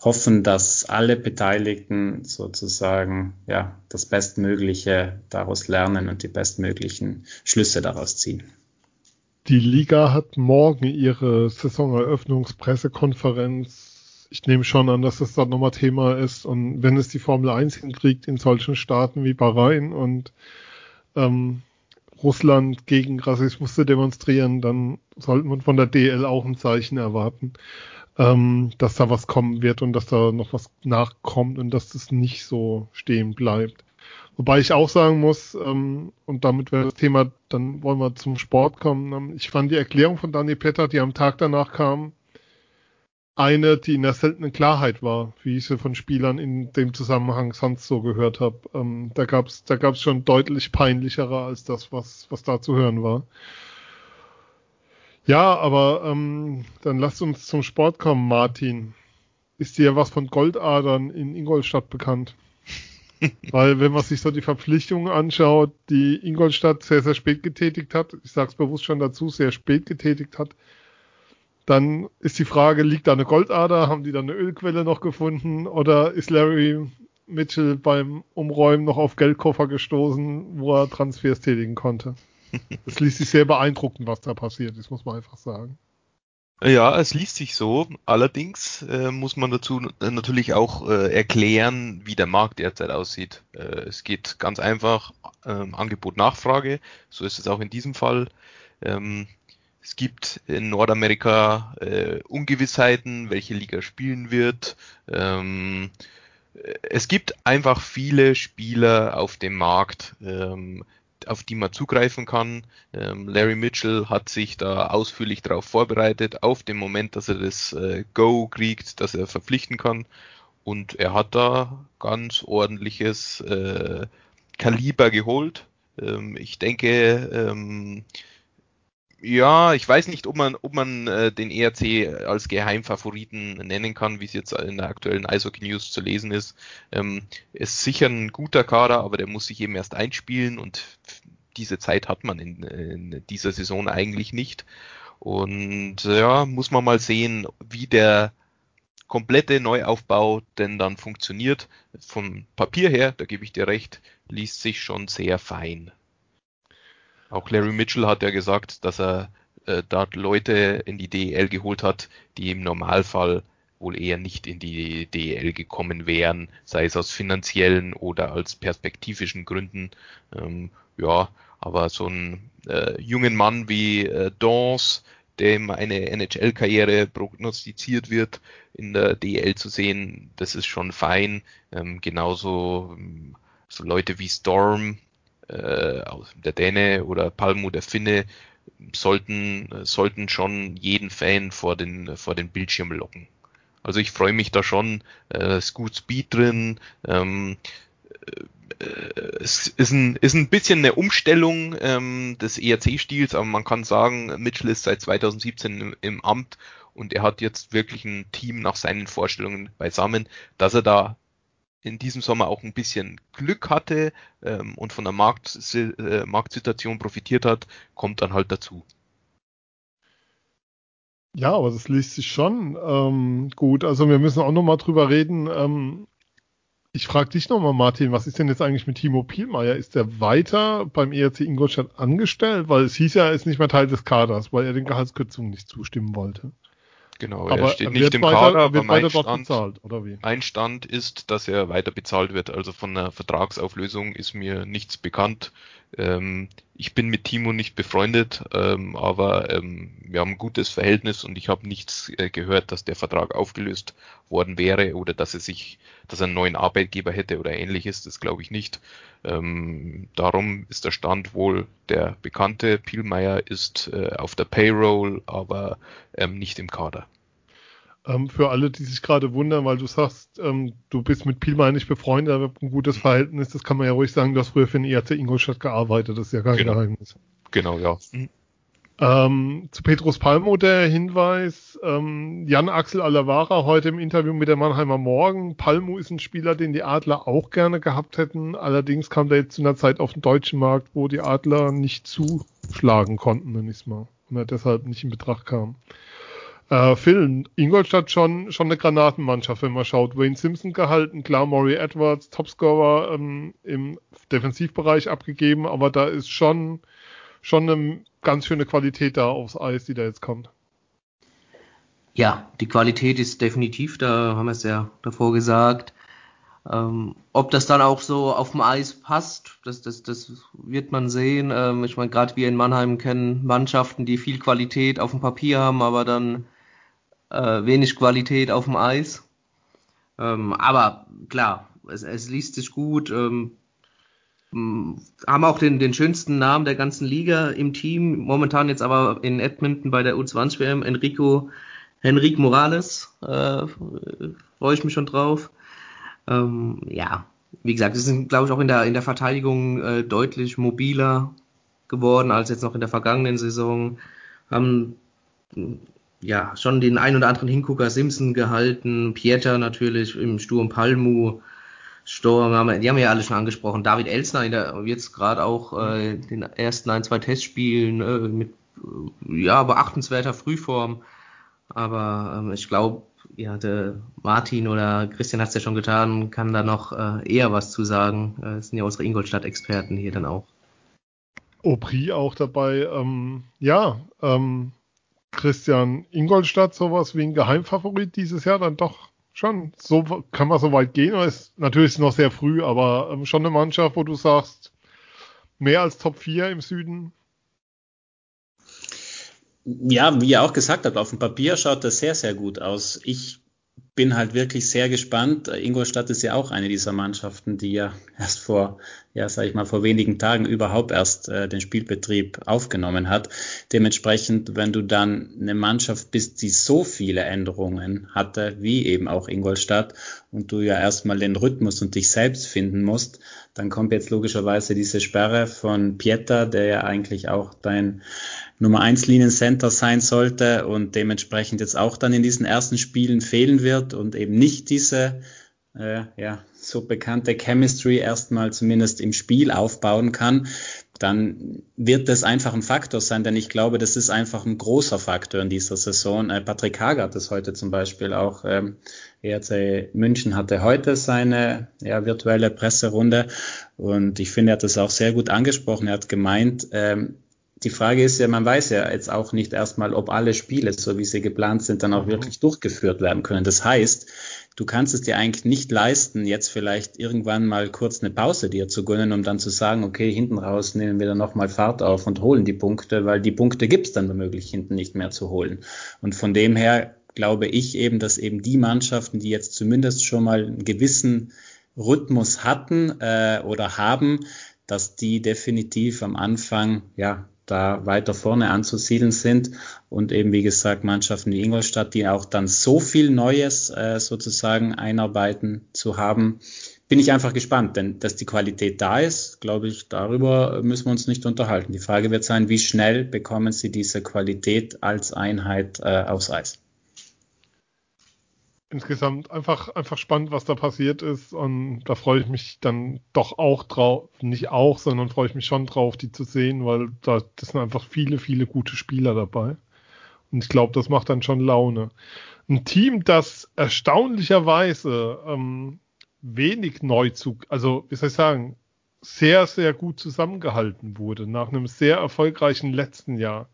hoffen, dass alle Beteiligten sozusagen ja das Bestmögliche daraus lernen und die bestmöglichen Schlüsse daraus ziehen. Die Liga hat morgen ihre Saisoneröffnungspressekonferenz. Ich nehme schon an, dass das dort nochmal Thema ist. Und wenn es die Formel 1 hinkriegt in solchen Staaten wie Bahrain und ähm, Russland gegen Rassismus zu demonstrieren, dann sollte man von der DL auch ein Zeichen erwarten, ähm, dass da was kommen wird und dass da noch was nachkommt und dass das nicht so stehen bleibt. Wobei ich auch sagen muss, ähm, und damit wäre das Thema, dann wollen wir zum Sport kommen. Ähm, ich fand die Erklärung von Dani Petter, die am Tag danach kam, eine, die in der seltenen Klarheit war, wie ich sie von Spielern in dem Zusammenhang sonst so gehört habe. Ähm, da gab's, da gab's schon deutlich peinlichere als das, was, was da zu hören war. Ja, aber ähm, dann lasst uns zum Sport kommen, Martin. Ist dir was von Goldadern in Ingolstadt bekannt? Weil wenn man sich so die Verpflichtungen anschaut, die Ingolstadt sehr, sehr spät getätigt hat, ich sage es bewusst schon dazu, sehr spät getätigt hat, dann ist die Frage, liegt da eine Goldader? Haben die da eine Ölquelle noch gefunden? Oder ist Larry Mitchell beim Umräumen noch auf Geldkoffer gestoßen, wo er Transfers tätigen konnte? Es liest sich sehr beeindruckend, was da passiert ist, muss man einfach sagen. Ja, es liest sich so. Allerdings äh, muss man dazu natürlich auch äh, erklären, wie der Markt derzeit aussieht. Äh, es geht ganz einfach ähm, Angebot-Nachfrage. So ist es auch in diesem Fall. Ähm, es gibt in Nordamerika äh, Ungewissheiten, welche Liga spielen wird. Ähm, es gibt einfach viele Spieler auf dem Markt. Ähm, auf die man zugreifen kann. Ähm, Larry Mitchell hat sich da ausführlich darauf vorbereitet, auf den Moment, dass er das äh, Go kriegt, dass er verpflichten kann. Und er hat da ganz ordentliches äh, Kaliber geholt. Ähm, ich denke, ähm, ja, ich weiß nicht, ob man, ob man äh, den ERC als Geheimfavoriten nennen kann, wie es jetzt in der aktuellen Eishockey News zu lesen ist. Ähm, ist sicher ein guter Kader, aber der muss sich eben erst einspielen und diese Zeit hat man in, in dieser Saison eigentlich nicht. Und ja, muss man mal sehen, wie der komplette Neuaufbau denn dann funktioniert. Vom Papier her, da gebe ich dir recht, liest sich schon sehr fein. Auch Larry Mitchell hat ja gesagt, dass er äh, dort Leute in die DEL geholt hat, die im Normalfall wohl eher nicht in die DEL gekommen wären, sei es aus finanziellen oder als perspektivischen Gründen. Ähm, ja, aber so einen äh, jungen Mann wie äh, Dawes, dem eine NHL-Karriere prognostiziert wird, in der DL zu sehen, das ist schon fein. Ähm, genauso ähm, so Leute wie Storm, äh, der Däne oder Palmu der Finne sollten, sollten schon jeden Fan vor den, vor den Bildschirm locken. Also ich freue mich da schon, äh, ist gut Speed drin, ähm, äh, es ist ein, ist ein bisschen eine Umstellung ähm, des ERC-Stils, aber man kann sagen, Mitchell ist seit 2017 im, im, Amt und er hat jetzt wirklich ein Team nach seinen Vorstellungen beisammen, dass er da in diesem Sommer auch ein bisschen Glück hatte ähm, und von der Markt, äh, Marktsituation profitiert hat, kommt dann halt dazu. Ja, aber das liest sich schon ähm, gut. Also wir müssen auch nochmal drüber reden. Ähm, ich frage dich nochmal, Martin, was ist denn jetzt eigentlich mit Timo Pielmeier? Ist der weiter beim ERC Ingolstadt angestellt? Weil es hieß ja, er ist nicht mehr Teil des Kaders, weil er den Gehaltskürzungen nicht zustimmen wollte. Genau, aber er steht nicht im weiter, Kader, aber mein Stand, bezahlt, oder wie? mein Stand ist, dass er weiter bezahlt wird. Also von der Vertragsauflösung ist mir nichts bekannt. Ähm, ich bin mit Timo nicht befreundet, ähm, aber ähm, wir haben ein gutes Verhältnis und ich habe nichts äh, gehört, dass der Vertrag aufgelöst worden wäre oder dass er sich, dass er einen neuen Arbeitgeber hätte oder ähnliches. Das glaube ich nicht. Ähm, darum ist der Stand wohl der bekannte. Pielmeier ist äh, auf der Payroll, aber ähm, nicht im Kader. Ähm, für alle, die sich gerade wundern, weil du sagst, ähm, du bist mit Pielmeier nicht befreundet, aber ein gutes Verhältnis, das kann man ja ruhig sagen, du hast früher für den ERC Ingolstadt gearbeitet, das ist ja kein genau. Geheimnis. Genau, ja. Mhm. Ähm, zu Petrus Palmo der Hinweis, ähm, Jan Axel Alavara heute im Interview mit der Mannheimer Morgen. Palmo ist ein Spieler, den die Adler auch gerne gehabt hätten. Allerdings kam der jetzt zu einer Zeit auf den deutschen Markt, wo die Adler nicht zuschlagen konnten, nenn ich mal. Und er deshalb nicht in Betracht kam. Äh, Phil, Ingolstadt schon, schon eine Granatenmannschaft, wenn man schaut. Wayne Simpson gehalten, klar, Maury Edwards, Topscorer ähm, im Defensivbereich abgegeben, aber da ist schon, schon eine ganz schöne Qualität da aufs Eis, die da jetzt kommt. Ja, die Qualität ist definitiv, da haben wir es ja davor gesagt. Ähm, ob das dann auch so auf dem Eis passt, das, das, das wird man sehen. Ähm, ich meine, gerade wir in Mannheim kennen Mannschaften, die viel Qualität auf dem Papier haben, aber dann äh, wenig Qualität auf dem Eis. Ähm, aber klar, es, es liest sich gut. Ähm, haben auch den, den schönsten Namen der ganzen Liga im Team. Momentan jetzt aber in Edmonton bei der U20 WM Enrico Henrik Morales. Äh, Freue ich mich schon drauf. Ähm, ja, wie gesagt, sie sind, glaube ich, auch in der, in der Verteidigung äh, deutlich mobiler geworden als jetzt noch in der vergangenen Saison. Haben ja schon den ein oder anderen Hingucker Simpson gehalten, Pieter natürlich im Sturm Palmu, Sturm, haben, die haben wir ja alle schon angesprochen. David Elsner in der, jetzt gerade auch äh, den ersten ein, zwei Testspielen äh, mit ja, beachtenswerter Frühform. Aber ähm, ich glaube, ja, der Martin oder Christian hat es ja schon getan, kann da noch äh, eher was zu sagen. Äh, sind ja unsere Ingolstadt-Experten hier dann auch. Aubry auch dabei. Ähm, ja, ähm, Christian Ingolstadt sowas wie ein Geheimfavorit dieses Jahr dann doch schon. So kann man so weit gehen. Ist natürlich noch sehr früh, aber ähm, schon eine Mannschaft, wo du sagst, mehr als Top 4 im Süden. Ja, wie ihr auch gesagt habt, auf dem Papier schaut das sehr, sehr gut aus. Ich bin halt wirklich sehr gespannt. Ingolstadt ist ja auch eine dieser Mannschaften, die ja erst vor, ja, sag ich mal, vor wenigen Tagen überhaupt erst äh, den Spielbetrieb aufgenommen hat. Dementsprechend, wenn du dann eine Mannschaft bist, die so viele Änderungen hatte, wie eben auch Ingolstadt, und du ja erstmal den Rhythmus und dich selbst finden musst, dann kommt jetzt logischerweise diese Sperre von Pieter, der ja eigentlich auch dein Nummer 1 Liniencenter sein sollte und dementsprechend jetzt auch dann in diesen ersten Spielen fehlen wird und eben nicht diese äh, ja, so bekannte Chemistry erstmal zumindest im Spiel aufbauen kann, dann wird das einfach ein Faktor sein, denn ich glaube, das ist einfach ein großer Faktor in dieser Saison. Äh, Patrick Hager hat das heute zum Beispiel auch. Ähm, ERC München hatte heute seine ja, virtuelle Presserunde und ich finde, er hat das auch sehr gut angesprochen. Er hat gemeint, ähm, die Frage ist ja, man weiß ja jetzt auch nicht erstmal, ob alle Spiele, so wie sie geplant sind, dann auch mhm. wirklich durchgeführt werden können. Das heißt, du kannst es dir eigentlich nicht leisten, jetzt vielleicht irgendwann mal kurz eine Pause dir zu gönnen, um dann zu sagen, okay, hinten raus nehmen wir dann nochmal Fahrt auf und holen die Punkte, weil die Punkte gibt's dann womöglich hinten nicht mehr zu holen. Und von dem her glaube ich eben, dass eben die Mannschaften, die jetzt zumindest schon mal einen gewissen Rhythmus hatten äh, oder haben, dass die definitiv am Anfang ja da weiter vorne anzusiedeln sind und eben wie gesagt Mannschaften wie Ingolstadt, die auch dann so viel Neues äh, sozusagen einarbeiten zu haben, bin ich einfach gespannt, denn dass die Qualität da ist, glaube ich, darüber müssen wir uns nicht unterhalten. Die Frage wird sein, wie schnell bekommen Sie diese Qualität als Einheit äh, aufs Eis? Insgesamt einfach, einfach spannend, was da passiert ist. Und da freue ich mich dann doch auch drauf, nicht auch, sondern freue ich mich schon drauf, die zu sehen, weil da das sind einfach viele, viele gute Spieler dabei. Und ich glaube, das macht dann schon Laune. Ein Team, das erstaunlicherweise ähm, wenig Neuzug, also wie soll ich sagen, sehr, sehr gut zusammengehalten wurde nach einem sehr erfolgreichen letzten Jahr,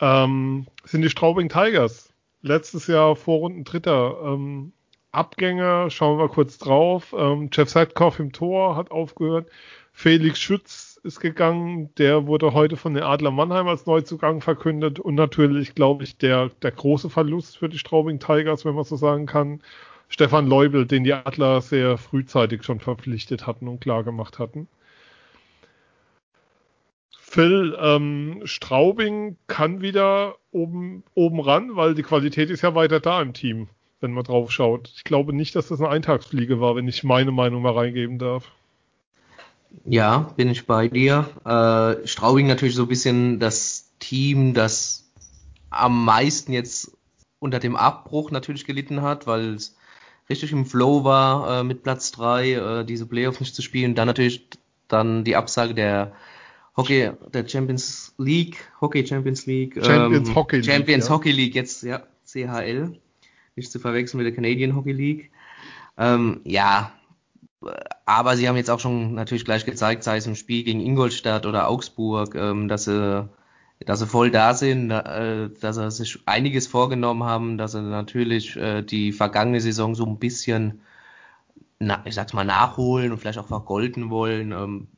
ähm, sind die Straubing Tigers letztes Jahr Vorrunden Dritter. Ähm, Abgänge, schauen wir kurz drauf. Ähm, Jeff Seidkoff im Tor hat aufgehört. Felix Schütz ist gegangen. Der wurde heute von den Adler Mannheim als Neuzugang verkündet. Und natürlich, glaube ich, der, der große Verlust für die Straubing Tigers, wenn man so sagen kann. Stefan Leubel, den die Adler sehr frühzeitig schon verpflichtet hatten und klar gemacht hatten. Phil, ähm, Straubing kann wieder oben, oben ran, weil die Qualität ist ja weiter da im Team, wenn man drauf schaut. Ich glaube nicht, dass das eine Eintagsfliege war, wenn ich meine Meinung mal reingeben darf. Ja, bin ich bei dir. Äh, Straubing natürlich so ein bisschen das Team, das am meisten jetzt unter dem Abbruch natürlich gelitten hat, weil es richtig im Flow war, äh, mit Platz 3 äh, diese Playoffs nicht zu spielen. Dann natürlich dann die Absage der Hockey, der Champions League, Hockey Champions League, Champions ähm, Hockey League, Champions ja. Hockey League, jetzt ja CHL, nicht zu verwechseln mit der Canadian Hockey League. Ähm, ja, aber sie haben jetzt auch schon natürlich gleich gezeigt, sei es im Spiel gegen Ingolstadt oder Augsburg, ähm, dass sie dass sie voll da sind, äh, dass sie sich einiges vorgenommen haben, dass sie natürlich äh, die vergangene Saison so ein bisschen na, ich sag's mal, nachholen und vielleicht auch vergolden wollen. Ähm,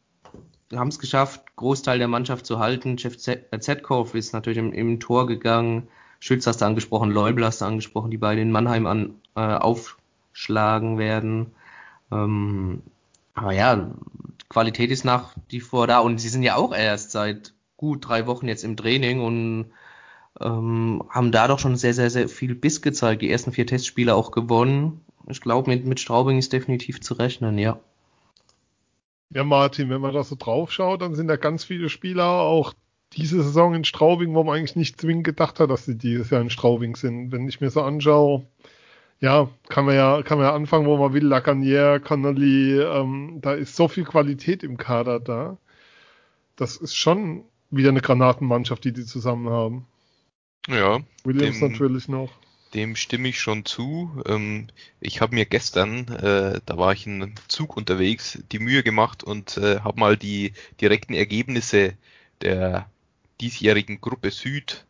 haben es geschafft, Großteil der Mannschaft zu halten. Jeff Zetkov ist natürlich im, im, Tor gegangen. Schütz hast du angesprochen, Leubel hast du angesprochen, die beide in Mannheim an, äh, aufschlagen werden. Ähm, aber ja, Qualität ist nach wie vor da und sie sind ja auch erst seit gut drei Wochen jetzt im Training und ähm, haben da doch schon sehr, sehr, sehr viel Biss gezeigt. Die ersten vier Testspiele auch gewonnen. Ich glaube, mit, mit Straubing ist definitiv zu rechnen, ja. Ja, Martin, wenn man da so drauf schaut, dann sind da ganz viele Spieler auch diese Saison in Straubing, wo man eigentlich nicht zwingend gedacht hat, dass sie dieses Jahr in Straubing sind. Wenn ich mir so anschaue, ja, kann man ja, kann man ja anfangen, wo man will, Lacanier, Connolly, ähm, da ist so viel Qualität im Kader da. Das ist schon wieder eine Granatenmannschaft, die die zusammen haben. Ja. Williams dem, natürlich noch. Dem stimme ich schon zu. Ähm, ich habe mir gestern, äh, da war ich in einem Zug unterwegs, die Mühe gemacht und äh, habe mal die direkten Ergebnisse der diesjährigen Gruppe Süd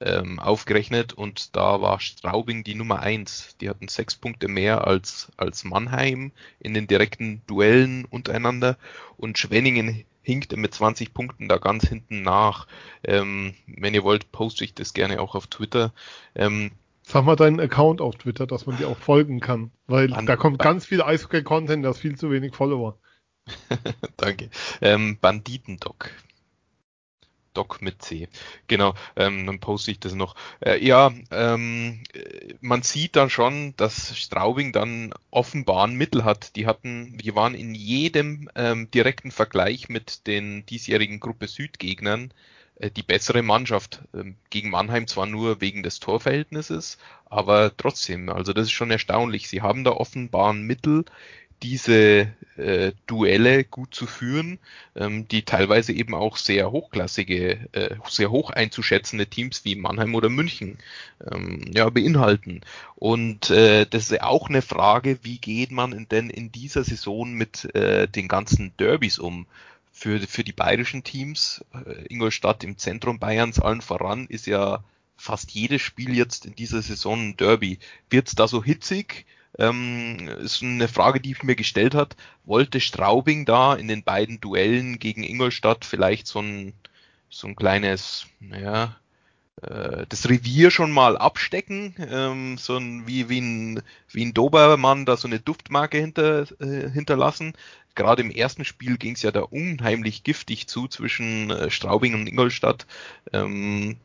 ähm, aufgerechnet und da war Straubing die Nummer eins. Die hatten sechs Punkte mehr als, als Mannheim in den direkten Duellen untereinander und Schwenningen hinkte mit 20 Punkten da ganz hinten nach. Ähm, wenn ihr wollt, poste ich das gerne auch auf Twitter. Ähm, Sag mal deinen Account auf Twitter, dass man dir auch folgen kann, weil da kommt ganz viel Eishockey-Content, da ist viel zu wenig Follower. Danke. Ähm, Banditendoc. Doc mit C. Genau, ähm, dann poste ich das noch. Äh, ja, ähm, man sieht dann schon, dass Straubing dann offenbar ein Mittel hat. Die hatten, wir waren in jedem ähm, direkten Vergleich mit den diesjährigen Gruppe Süd-Gegnern die bessere Mannschaft. Ähm, gegen Mannheim zwar nur wegen des Torverhältnisses, aber trotzdem, also das ist schon erstaunlich. Sie haben da offenbar ein Mittel, diese äh, Duelle gut zu führen, ähm, die teilweise eben auch sehr hochklassige, äh, sehr hoch einzuschätzende Teams wie Mannheim oder München ähm, ja, beinhalten. Und äh, das ist auch eine Frage, wie geht man denn in dieser Saison mit äh, den ganzen Derbys um? Für, für die bayerischen Teams, äh, Ingolstadt im Zentrum Bayerns allen voran, ist ja fast jedes Spiel jetzt in dieser Saison ein Derby. Wird es da so hitzig? ähm, ist eine Frage, die ich mir gestellt hat. Wollte Straubing da in den beiden Duellen gegen Ingolstadt vielleicht so ein, so ein kleines, naja, äh, das Revier schon mal abstecken, ähm, so ein, wie, wie ein, wie ein Dobermann da so eine Duftmarke hinter, äh, hinterlassen. Gerade im ersten Spiel ging es ja da unheimlich giftig zu zwischen äh, Straubing und Ingolstadt. Ähm,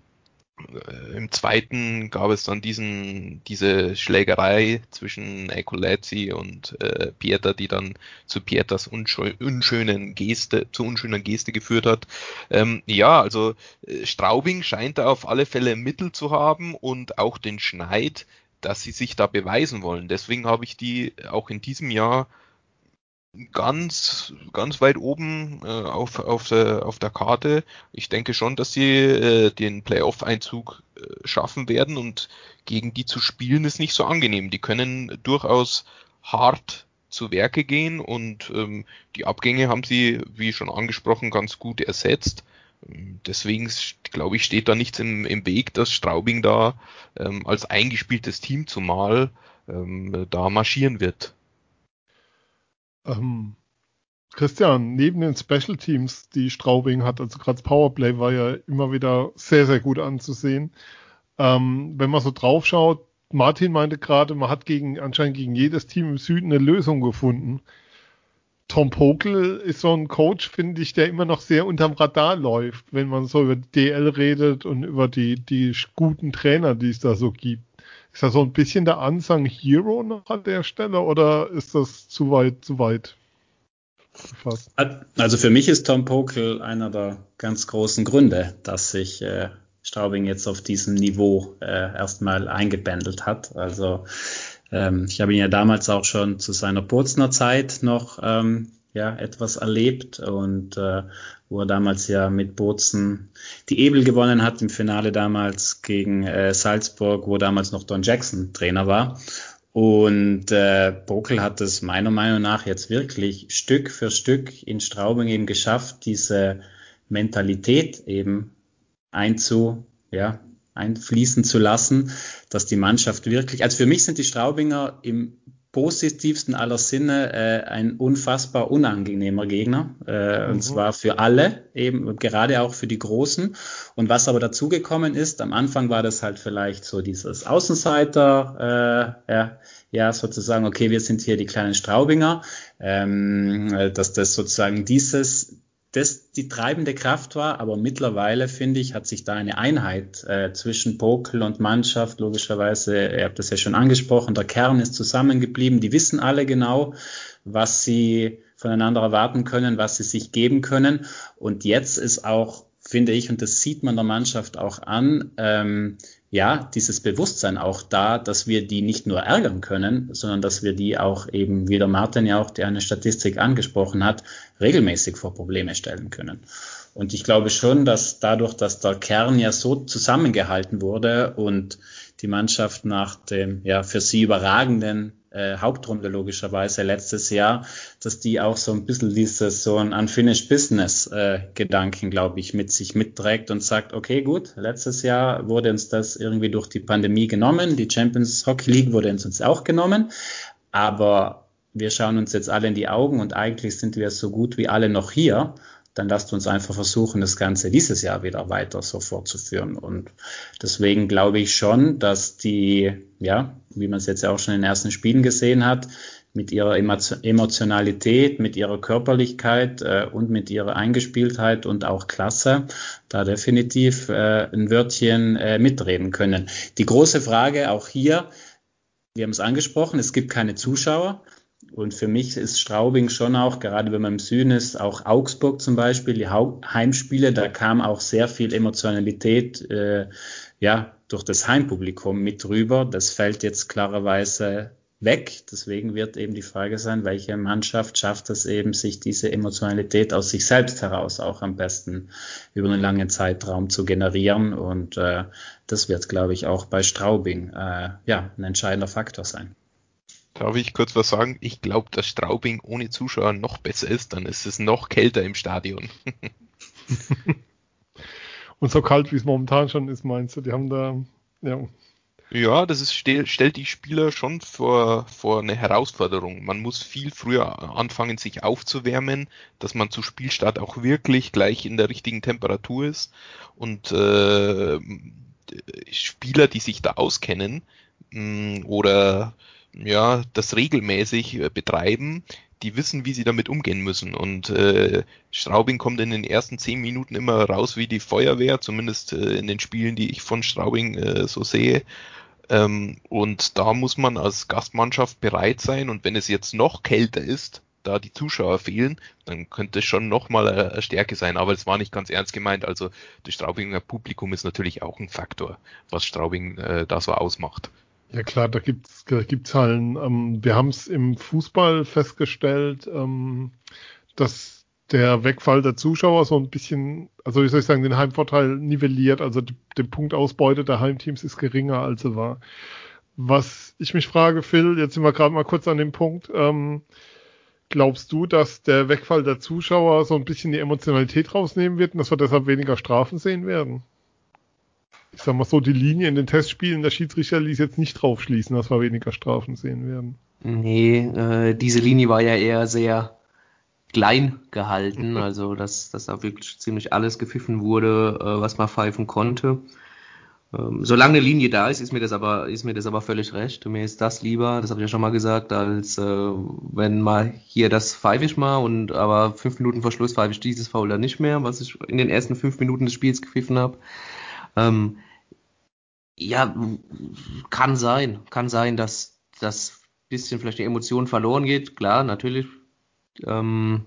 äh, im zweiten gab es dann diesen, diese Schlägerei zwischen Ecolazzi und äh, Pieter, die dann zu Pieters unschö unschönen Geste, zu unschöner Geste geführt hat. Ähm, ja, also äh, Straubing scheint da auf alle Fälle Mittel zu haben und auch den Schneid, dass sie sich da beweisen wollen. Deswegen habe ich die auch in diesem Jahr ganz, ganz weit oben äh, auf, auf, der, auf der Karte. Ich denke schon, dass sie äh, den Playoff-Einzug äh, schaffen werden und gegen die zu spielen ist nicht so angenehm. Die können durchaus hart zu Werke gehen und ähm, die Abgänge haben sie, wie schon angesprochen, ganz gut ersetzt. Deswegen glaube ich, steht da nichts im, im Weg, dass Straubing da ähm, als eingespieltes Team zumal ähm, da marschieren wird. Ähm, Christian, neben den Special Teams, die Straubing hat, also gerade das Powerplay war ja immer wieder sehr, sehr gut anzusehen. Ähm, wenn man so drauf schaut, Martin meinte gerade, man hat gegen, anscheinend gegen jedes Team im Süden eine Lösung gefunden. Tom Pokel ist so ein Coach, finde ich, der immer noch sehr unterm Radar läuft, wenn man so über DL redet und über die, die guten Trainer, die es da so gibt. Ist das so ein bisschen der Unsung Hero noch an der Stelle oder ist das zu weit, zu weit? Gefasst? Also für mich ist Tom Pokel einer der ganz großen Gründe, dass sich äh, Straubing jetzt auf diesem Niveau äh, erstmal eingependelt hat. Also ähm, ich habe ihn ja damals auch schon zu seiner Purzner Zeit noch ähm, ja, etwas erlebt und äh, wo er damals ja mit Bozen die Ebel gewonnen hat im Finale damals gegen äh, Salzburg, wo damals noch Don Jackson Trainer war. Und äh, Bokel hat es meiner Meinung nach jetzt wirklich Stück für Stück in Straubing eben geschafft, diese Mentalität eben einzu, ja, einfließen zu lassen, dass die Mannschaft wirklich, also für mich sind die Straubinger im positivsten aller Sinne äh, ein unfassbar unangenehmer Gegner. Äh, mhm. Und zwar für alle, eben gerade auch für die Großen. Und was aber dazugekommen ist, am Anfang war das halt vielleicht so dieses Außenseiter, äh, ja, ja, sozusagen, okay, wir sind hier die kleinen Straubinger, ähm, dass das sozusagen dieses das die treibende Kraft war, aber mittlerweile finde ich, hat sich da eine Einheit äh, zwischen Pokel und Mannschaft, logischerweise, ihr habt das ja schon angesprochen, der Kern ist zusammengeblieben, die wissen alle genau, was sie voneinander erwarten können, was sie sich geben können. Und jetzt ist auch, finde ich, und das sieht man der Mannschaft auch an, ähm, ja, dieses Bewusstsein auch da, dass wir die nicht nur ärgern können, sondern dass wir die auch eben, wie der Martin ja auch, der eine Statistik angesprochen hat, regelmäßig vor Probleme stellen können. Und ich glaube schon, dass dadurch, dass der Kern ja so zusammengehalten wurde und die Mannschaft nach dem ja für sie überragenden äh, Hauptrunde logischerweise letztes Jahr, dass die auch so ein bisschen dieses so ein Unfinished Business äh, Gedanken, glaube ich, mit sich mitträgt und sagt, okay, gut, letztes Jahr wurde uns das irgendwie durch die Pandemie genommen, die Champions Hockey League wurde uns auch genommen, aber wir schauen uns jetzt alle in die Augen und eigentlich sind wir so gut wie alle noch hier dann lasst uns einfach versuchen, das Ganze dieses Jahr wieder weiter so fortzuführen. Und deswegen glaube ich schon, dass die, ja, wie man es jetzt ja auch schon in den ersten Spielen gesehen hat, mit ihrer Emotionalität, mit ihrer Körperlichkeit äh, und mit ihrer Eingespieltheit und auch Klasse da definitiv äh, ein Wörtchen äh, mitreden können. Die große Frage auch hier, wir haben es angesprochen, es gibt keine Zuschauer. Und für mich ist Straubing schon auch, gerade wenn man im Süden ist, auch Augsburg zum Beispiel, die Heimspiele, da kam auch sehr viel Emotionalität äh, ja, durch das Heimpublikum mit rüber. Das fällt jetzt klarerweise weg. Deswegen wird eben die Frage sein, welche Mannschaft schafft es eben, sich diese Emotionalität aus sich selbst heraus auch am besten über einen langen Zeitraum zu generieren. Und äh, das wird, glaube ich, auch bei Straubing äh, ja, ein entscheidender Faktor sein. Darf ich kurz was sagen? Ich glaube, dass Straubing ohne Zuschauer noch besser ist, dann ist es noch kälter im Stadion. Und so kalt, wie es momentan schon ist, meinst du? Die haben da, ja. Ja, das ist, stellt die Spieler schon vor, vor eine Herausforderung. Man muss viel früher anfangen, sich aufzuwärmen, dass man zu Spielstart auch wirklich gleich in der richtigen Temperatur ist. Und äh, Spieler, die sich da auskennen, mh, mm, oder ja, das regelmäßig äh, betreiben, die wissen, wie sie damit umgehen müssen. Und äh, Straubing kommt in den ersten zehn Minuten immer raus wie die Feuerwehr, zumindest äh, in den Spielen, die ich von Straubing äh, so sehe. Ähm, und da muss man als Gastmannschaft bereit sein. Und wenn es jetzt noch kälter ist, da die Zuschauer fehlen, dann könnte es schon nochmal eine Stärke sein. Aber es war nicht ganz ernst gemeint. Also das Straubinger Publikum ist natürlich auch ein Faktor, was Straubing äh, da so ausmacht. Ja klar, da gibt's da gibt's Hallen. Ähm, wir haben es im Fußball festgestellt, ähm, dass der Wegfall der Zuschauer so ein bisschen, also wie soll ich sagen, den Heimvorteil nivelliert. Also die, die Punktausbeute der Heimteams ist geringer, als sie war. Was ich mich frage, Phil, jetzt sind wir gerade mal kurz an dem Punkt. Ähm, glaubst du, dass der Wegfall der Zuschauer so ein bisschen die Emotionalität rausnehmen wird und dass wir deshalb weniger Strafen sehen werden? Ich sag mal so, die Linie in den Testspielen, der Schiedsrichter ließ jetzt nicht drauf schließen, dass wir weniger Strafen sehen werden. Nee, äh, diese Linie war ja eher sehr klein gehalten, also dass, dass da wirklich ziemlich alles gepfiffen wurde, äh, was man pfeifen konnte. Ähm, solange eine Linie da ist, ist mir das aber, ist mir das aber völlig recht. Mir ist das lieber, das habe ich ja schon mal gesagt, als äh, wenn mal hier das pfeife ich mal und aber fünf Minuten vor Schluss pfeife ich dieses Foul dann nicht mehr, was ich in den ersten fünf Minuten des Spiels gepfiffen habe. Ähm, ja, kann sein. Kann sein, dass das bisschen vielleicht die Emotion verloren geht. Klar, natürlich. Ähm,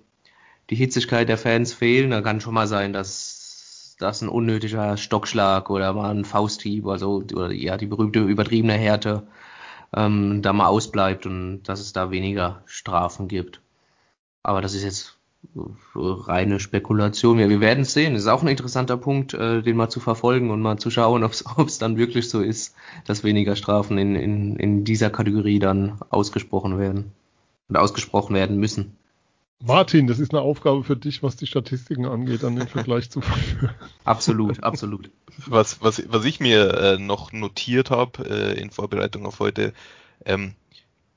die Hitzigkeit der Fans fehlen. Da kann schon mal sein, dass das ein unnötiger Stockschlag oder mal ein Fausthieb, also oder ja die berühmte übertriebene Härte ähm, da mal ausbleibt und dass es da weniger Strafen gibt. Aber das ist jetzt reine Spekulation. Ja, wir werden es sehen. Das ist auch ein interessanter Punkt, äh, den mal zu verfolgen und mal zu schauen, ob es dann wirklich so ist, dass weniger Strafen in, in, in dieser Kategorie dann ausgesprochen werden und ausgesprochen werden müssen. Martin, das ist eine Aufgabe für dich, was die Statistiken angeht, an den Vergleich zu führen. Absolut, absolut. Was, was, was ich mir äh, noch notiert habe äh, in Vorbereitung auf heute, ähm,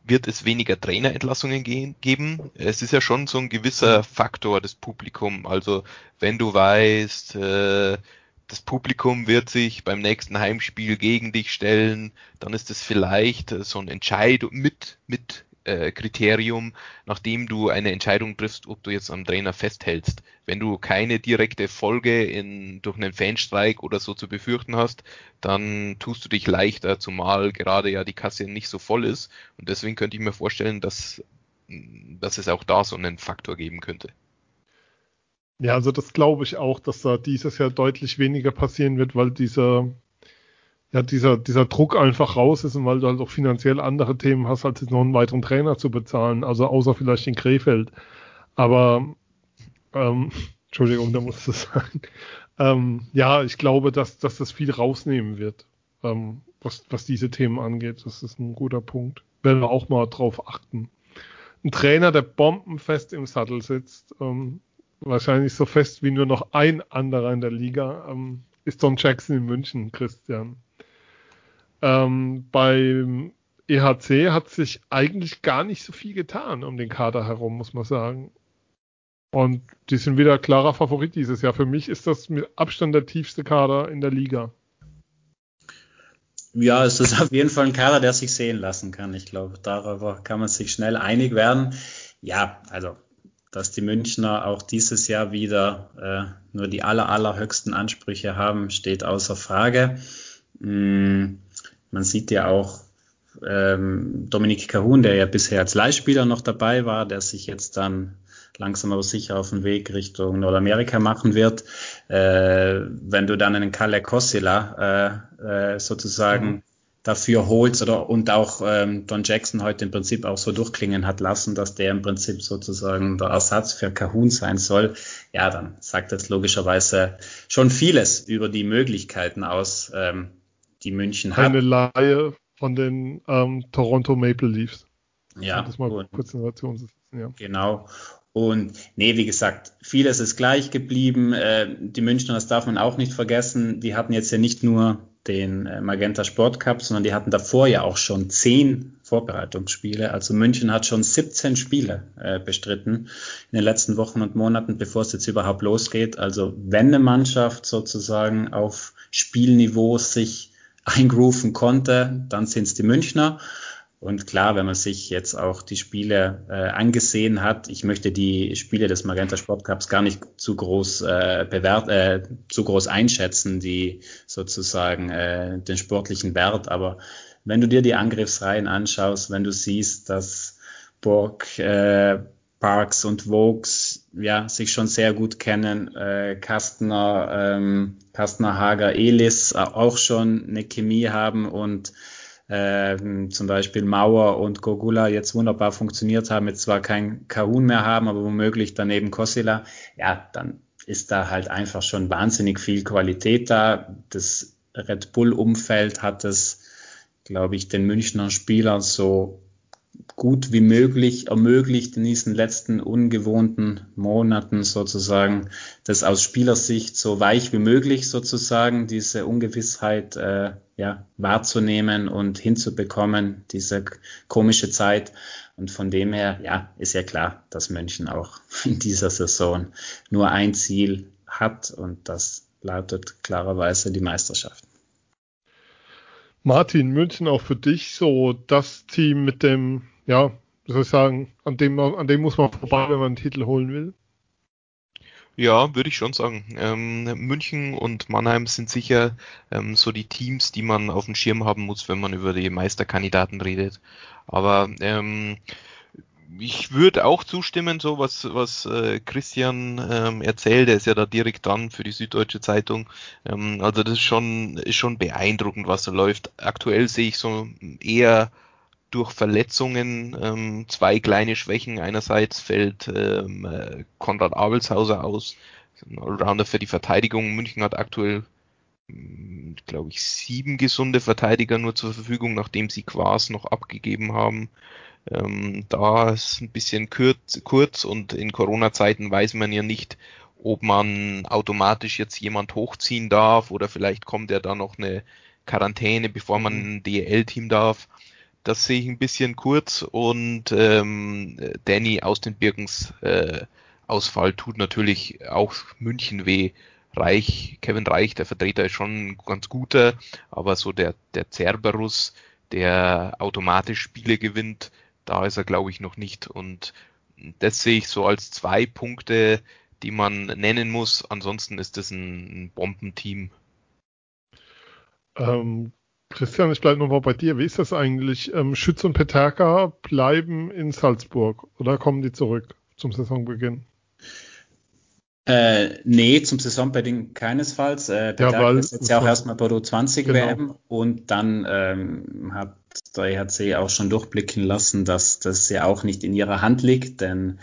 wird es weniger Trainerentlassungen gehen, geben. Es ist ja schon so ein gewisser Faktor des Publikum. Also wenn du weißt, äh, das Publikum wird sich beim nächsten Heimspiel gegen dich stellen, dann ist es vielleicht so ein Entscheid mit, mit äh, Kriterium, nachdem du eine Entscheidung triffst, ob du jetzt am Trainer festhältst. Wenn du keine direkte Folge in, durch einen Fanstreik oder so zu befürchten hast, dann tust du dich leichter, zumal gerade ja die Kasse nicht so voll ist. Und deswegen könnte ich mir vorstellen, dass, dass es auch da so einen Faktor geben könnte. Ja, also das glaube ich auch, dass da dieses Jahr deutlich weniger passieren wird, weil dieser ja, dieser, dieser Druck einfach raus ist und weil du halt auch finanziell andere Themen hast, als jetzt noch einen weiteren Trainer zu bezahlen, also außer vielleicht in Krefeld. Aber, ähm, Entschuldigung, da muss es sein. Ähm, ja, ich glaube, dass, dass das viel rausnehmen wird, ähm, was, was diese Themen angeht. Das ist ein guter Punkt. Werden wir auch mal drauf achten. Ein Trainer, der bombenfest im Sattel sitzt, ähm, wahrscheinlich so fest wie nur noch ein anderer in der Liga, ähm, ist Don Jackson in München, Christian. Ähm, beim EHC hat sich eigentlich gar nicht so viel getan um den Kader herum, muss man sagen. Und die sind wieder klarer Favorit dieses Jahr. Für mich ist das mit Abstand der tiefste Kader in der Liga. Ja, es ist auf jeden Fall ein Kader, der sich sehen lassen kann. Ich glaube, darüber kann man sich schnell einig werden. Ja, also, dass die Münchner auch dieses Jahr wieder äh, nur die aller, allerhöchsten Ansprüche haben, steht außer Frage. Hm man sieht ja auch ähm, Dominik Cahun, der ja bisher als Leihspieler noch dabei war, der sich jetzt dann langsam aber sicher auf den Weg Richtung Nordamerika machen wird. Äh, wenn du dann einen Kalle Kossila äh, äh, sozusagen mhm. dafür holst oder und auch ähm, Don Jackson heute im Prinzip auch so durchklingen hat lassen, dass der im Prinzip sozusagen der Ersatz für Cahun sein soll, ja, dann sagt das logischerweise schon vieles über die Möglichkeiten aus, ähm, die München hat. Eine Laie von den ähm, Toronto Maple Leafs. Ja, das mal und, kurz in Relation setzen, ja. Genau. Und nee, wie gesagt, vieles ist gleich geblieben. Äh, die Münchner, das darf man auch nicht vergessen, die hatten jetzt ja nicht nur den äh, Magenta Sport Cup, sondern die hatten davor ja auch schon zehn Vorbereitungsspiele. Also München hat schon 17 Spiele äh, bestritten in den letzten Wochen und Monaten, bevor es jetzt überhaupt losgeht. Also wenn eine Mannschaft sozusagen auf Spielniveau sich eingrooven konnte, dann sind es die Münchner. Und klar, wenn man sich jetzt auch die Spiele äh, angesehen hat, ich möchte die Spiele des Magenta Sport Cups gar nicht zu groß äh, bewert, äh, zu groß einschätzen, die sozusagen äh, den sportlichen Wert. Aber wenn du dir die Angriffsreihen anschaust, wenn du siehst, dass Borg äh, Parks und Vokes ja sich schon sehr gut kennen. Äh, Kastner, ähm, Kastner, Hager, Elis äh, auch schon eine Chemie haben und äh, zum Beispiel Mauer und Gogula jetzt wunderbar funktioniert haben, jetzt zwar kein Kahun mehr haben, aber womöglich daneben Kosila, ja, dann ist da halt einfach schon wahnsinnig viel Qualität da. Das Red Bull-Umfeld hat es, glaube ich, den Münchner Spielern so gut wie möglich ermöglicht in diesen letzten ungewohnten Monaten sozusagen das aus Spielersicht so weich wie möglich sozusagen diese Ungewissheit äh, ja, wahrzunehmen und hinzubekommen, diese komische Zeit. Und von dem her, ja, ist ja klar, dass München auch in dieser Saison nur ein Ziel hat und das lautet klarerweise die Meisterschaft. Martin, München auch für dich so das Team mit dem, ja, wie soll ich sagen, an dem, an dem muss man vorbei, wenn man einen Titel holen will? Ja, würde ich schon sagen. Ähm, München und Mannheim sind sicher ähm, so die Teams, die man auf dem Schirm haben muss, wenn man über die Meisterkandidaten redet. Aber ähm, ich würde auch zustimmen, so was, was äh, Christian ähm, erzählt, der ist ja da direkt dran für die Süddeutsche Zeitung. Ähm, also das ist schon, ist schon beeindruckend, was da läuft. Aktuell sehe ich so eher durch Verletzungen ähm, zwei kleine Schwächen. Einerseits fällt ähm, äh, Konrad Abelshauser aus, Allrounder für die Verteidigung. München hat aktuell hm, glaube ich, sieben gesunde Verteidiger nur zur Verfügung, nachdem sie Quas noch abgegeben haben. Ähm, da ist ein bisschen kurz, kurz und in Corona-Zeiten weiß man ja nicht, ob man automatisch jetzt jemand hochziehen darf oder vielleicht kommt ja da noch eine Quarantäne, bevor man mhm. ein DL-Team darf. Das sehe ich ein bisschen kurz und ähm, Danny aus den Birkens äh, Ausfall tut natürlich auch München weh. Reich, Kevin Reich, der Vertreter ist schon ein ganz guter, aber so der, der Cerberus, der automatisch Spiele gewinnt, da ist er glaube ich noch nicht und das sehe ich so als zwei Punkte, die man nennen muss. Ansonsten ist das ein, ein Bombenteam. Ähm, Christian, ich bleibe nochmal bei dir. Wie ist das eigentlich? Ähm, Schütz und Peterka bleiben in Salzburg oder kommen die zurück zum Saisonbeginn? Äh, nee, zum Saisonbeginn keinesfalls. Äh, ja, weil, ist jetzt ja auch erstmal Bordeaux 20 genau. WM und dann ähm, hat der EHC auch schon durchblicken lassen, dass das ja auch nicht in ihrer Hand liegt, denn